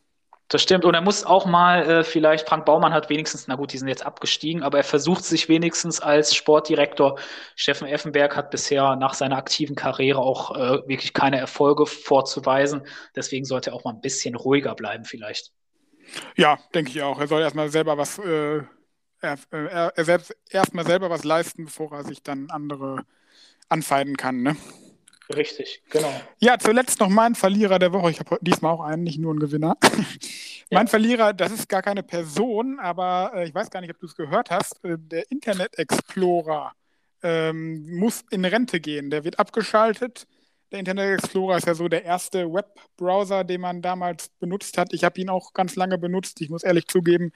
Das stimmt. Und er muss auch mal, äh, vielleicht, Frank Baumann hat wenigstens, na gut, die sind jetzt abgestiegen, aber er versucht sich wenigstens als Sportdirektor. Steffen Effenberg hat bisher nach seiner aktiven Karriere auch äh, wirklich keine Erfolge vorzuweisen. Deswegen sollte er auch mal ein bisschen ruhiger bleiben, vielleicht. Ja, denke ich auch. Er soll erstmal selber was, äh, er, äh, er, er selbst erstmal selber was leisten, bevor er sich dann andere anfeinden kann. Ne? Richtig, genau. Ja, zuletzt noch mein Verlierer der Woche. Ich habe diesmal auch einen, nicht nur einen Gewinner. Ja. Mein Verlierer, das ist gar keine Person, aber äh, ich weiß gar nicht, ob du es gehört hast. Äh, der Internet Explorer ähm, muss in Rente gehen. Der wird abgeschaltet. Der Internet Explorer ist ja so der erste Webbrowser, den man damals benutzt hat. Ich habe ihn auch ganz lange benutzt. Ich muss ehrlich zugeben,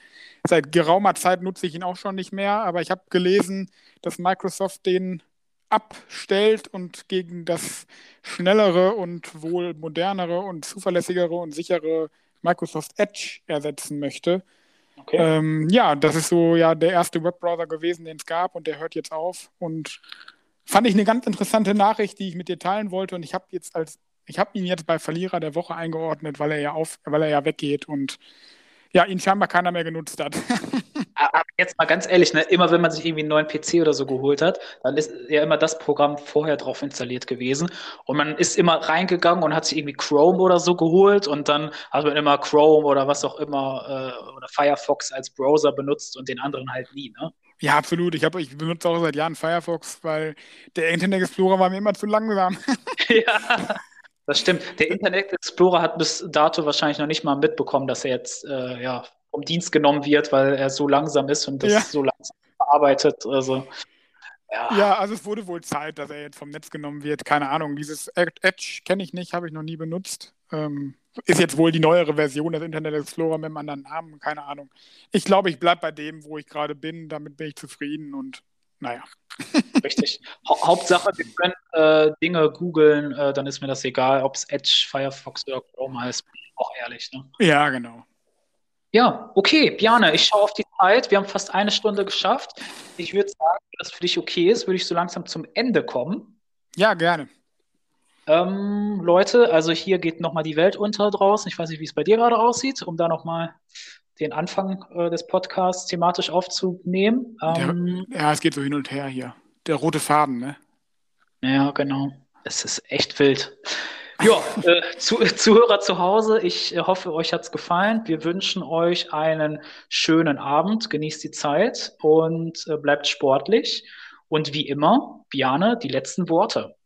seit geraumer Zeit nutze ich ihn auch schon nicht mehr. Aber ich habe gelesen, dass Microsoft den abstellt und gegen das schnellere und wohl modernere und zuverlässigere und sichere Microsoft Edge ersetzen möchte. Okay. Ähm, ja, das ist so ja der erste Webbrowser gewesen, den es gab und der hört jetzt auf und fand ich eine ganz interessante Nachricht, die ich mit dir teilen wollte und ich habe jetzt als ich habe ihn jetzt bei Verlierer der Woche eingeordnet, weil er ja auf, weil er ja weggeht und ja, ihn scheinbar keiner mehr genutzt hat. Jetzt mal ganz ehrlich, ne, immer wenn man sich irgendwie einen neuen PC oder so geholt hat, dann ist ja immer das Programm vorher drauf installiert gewesen. Und man ist immer reingegangen und hat sich irgendwie Chrome oder so geholt und dann hat man immer Chrome oder was auch immer äh, oder Firefox als Browser benutzt und den anderen halt nie, ne? Ja, absolut. Ich, hab, ich benutze auch seit Jahren Firefox, weil der Internet Explorer war mir immer zu langsam. ja. Das stimmt. Der Internet Explorer hat bis dato wahrscheinlich noch nicht mal mitbekommen, dass er jetzt äh, ja, vom Dienst genommen wird, weil er so langsam ist und das ja. so langsam verarbeitet. Also, ja. ja. also es wurde wohl Zeit, dass er jetzt vom Netz genommen wird. Keine Ahnung. Dieses Edge kenne ich nicht, habe ich noch nie benutzt. Ähm, ist jetzt wohl die neuere Version des Internet Explorer mit einem anderen Namen, keine Ahnung. Ich glaube, ich bleibe bei dem, wo ich gerade bin. Damit bin ich zufrieden und naja. Richtig. Ha Hauptsache, wir können äh, Dinge googeln, äh, dann ist mir das egal, ob es Edge, Firefox oder Chrome heißt. Auch ehrlich. Ne? Ja, genau. Ja, okay, Bjane, ich schaue auf die Zeit. Wir haben fast eine Stunde geschafft. Ich würde sagen, wenn das für dich okay ist, würde ich so langsam zum Ende kommen. Ja, gerne. Ähm, Leute, also hier geht nochmal die Welt unter draußen. Ich weiß nicht, wie es bei dir gerade aussieht, um da nochmal den Anfang äh, des Podcasts thematisch aufzunehmen. Ähm, Der, ja, es geht so hin und her hier. Der rote Faden, ne? Ja, genau. Es ist echt wild. Ja, äh, zu, Zuhörer zu Hause, ich äh, hoffe, euch hat es gefallen. Wir wünschen euch einen schönen Abend, genießt die Zeit und äh, bleibt sportlich. Und wie immer, Biane, die letzten Worte.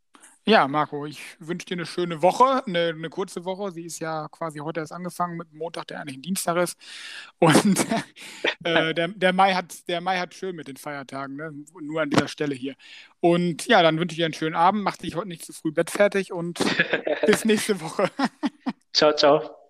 Ja, Marco, ich wünsche dir eine schöne Woche, eine, eine, kurze Woche. Sie ist ja quasi heute erst angefangen mit Montag, der eigentlich ein Dienstag ist. Und äh, der, der, Mai hat, der Mai hat schön mit den Feiertagen, ne? nur an dieser Stelle hier. Und ja, dann wünsche ich dir einen schönen Abend. Mach dich heute nicht zu früh bettfertig und bis nächste Woche. ciao, ciao.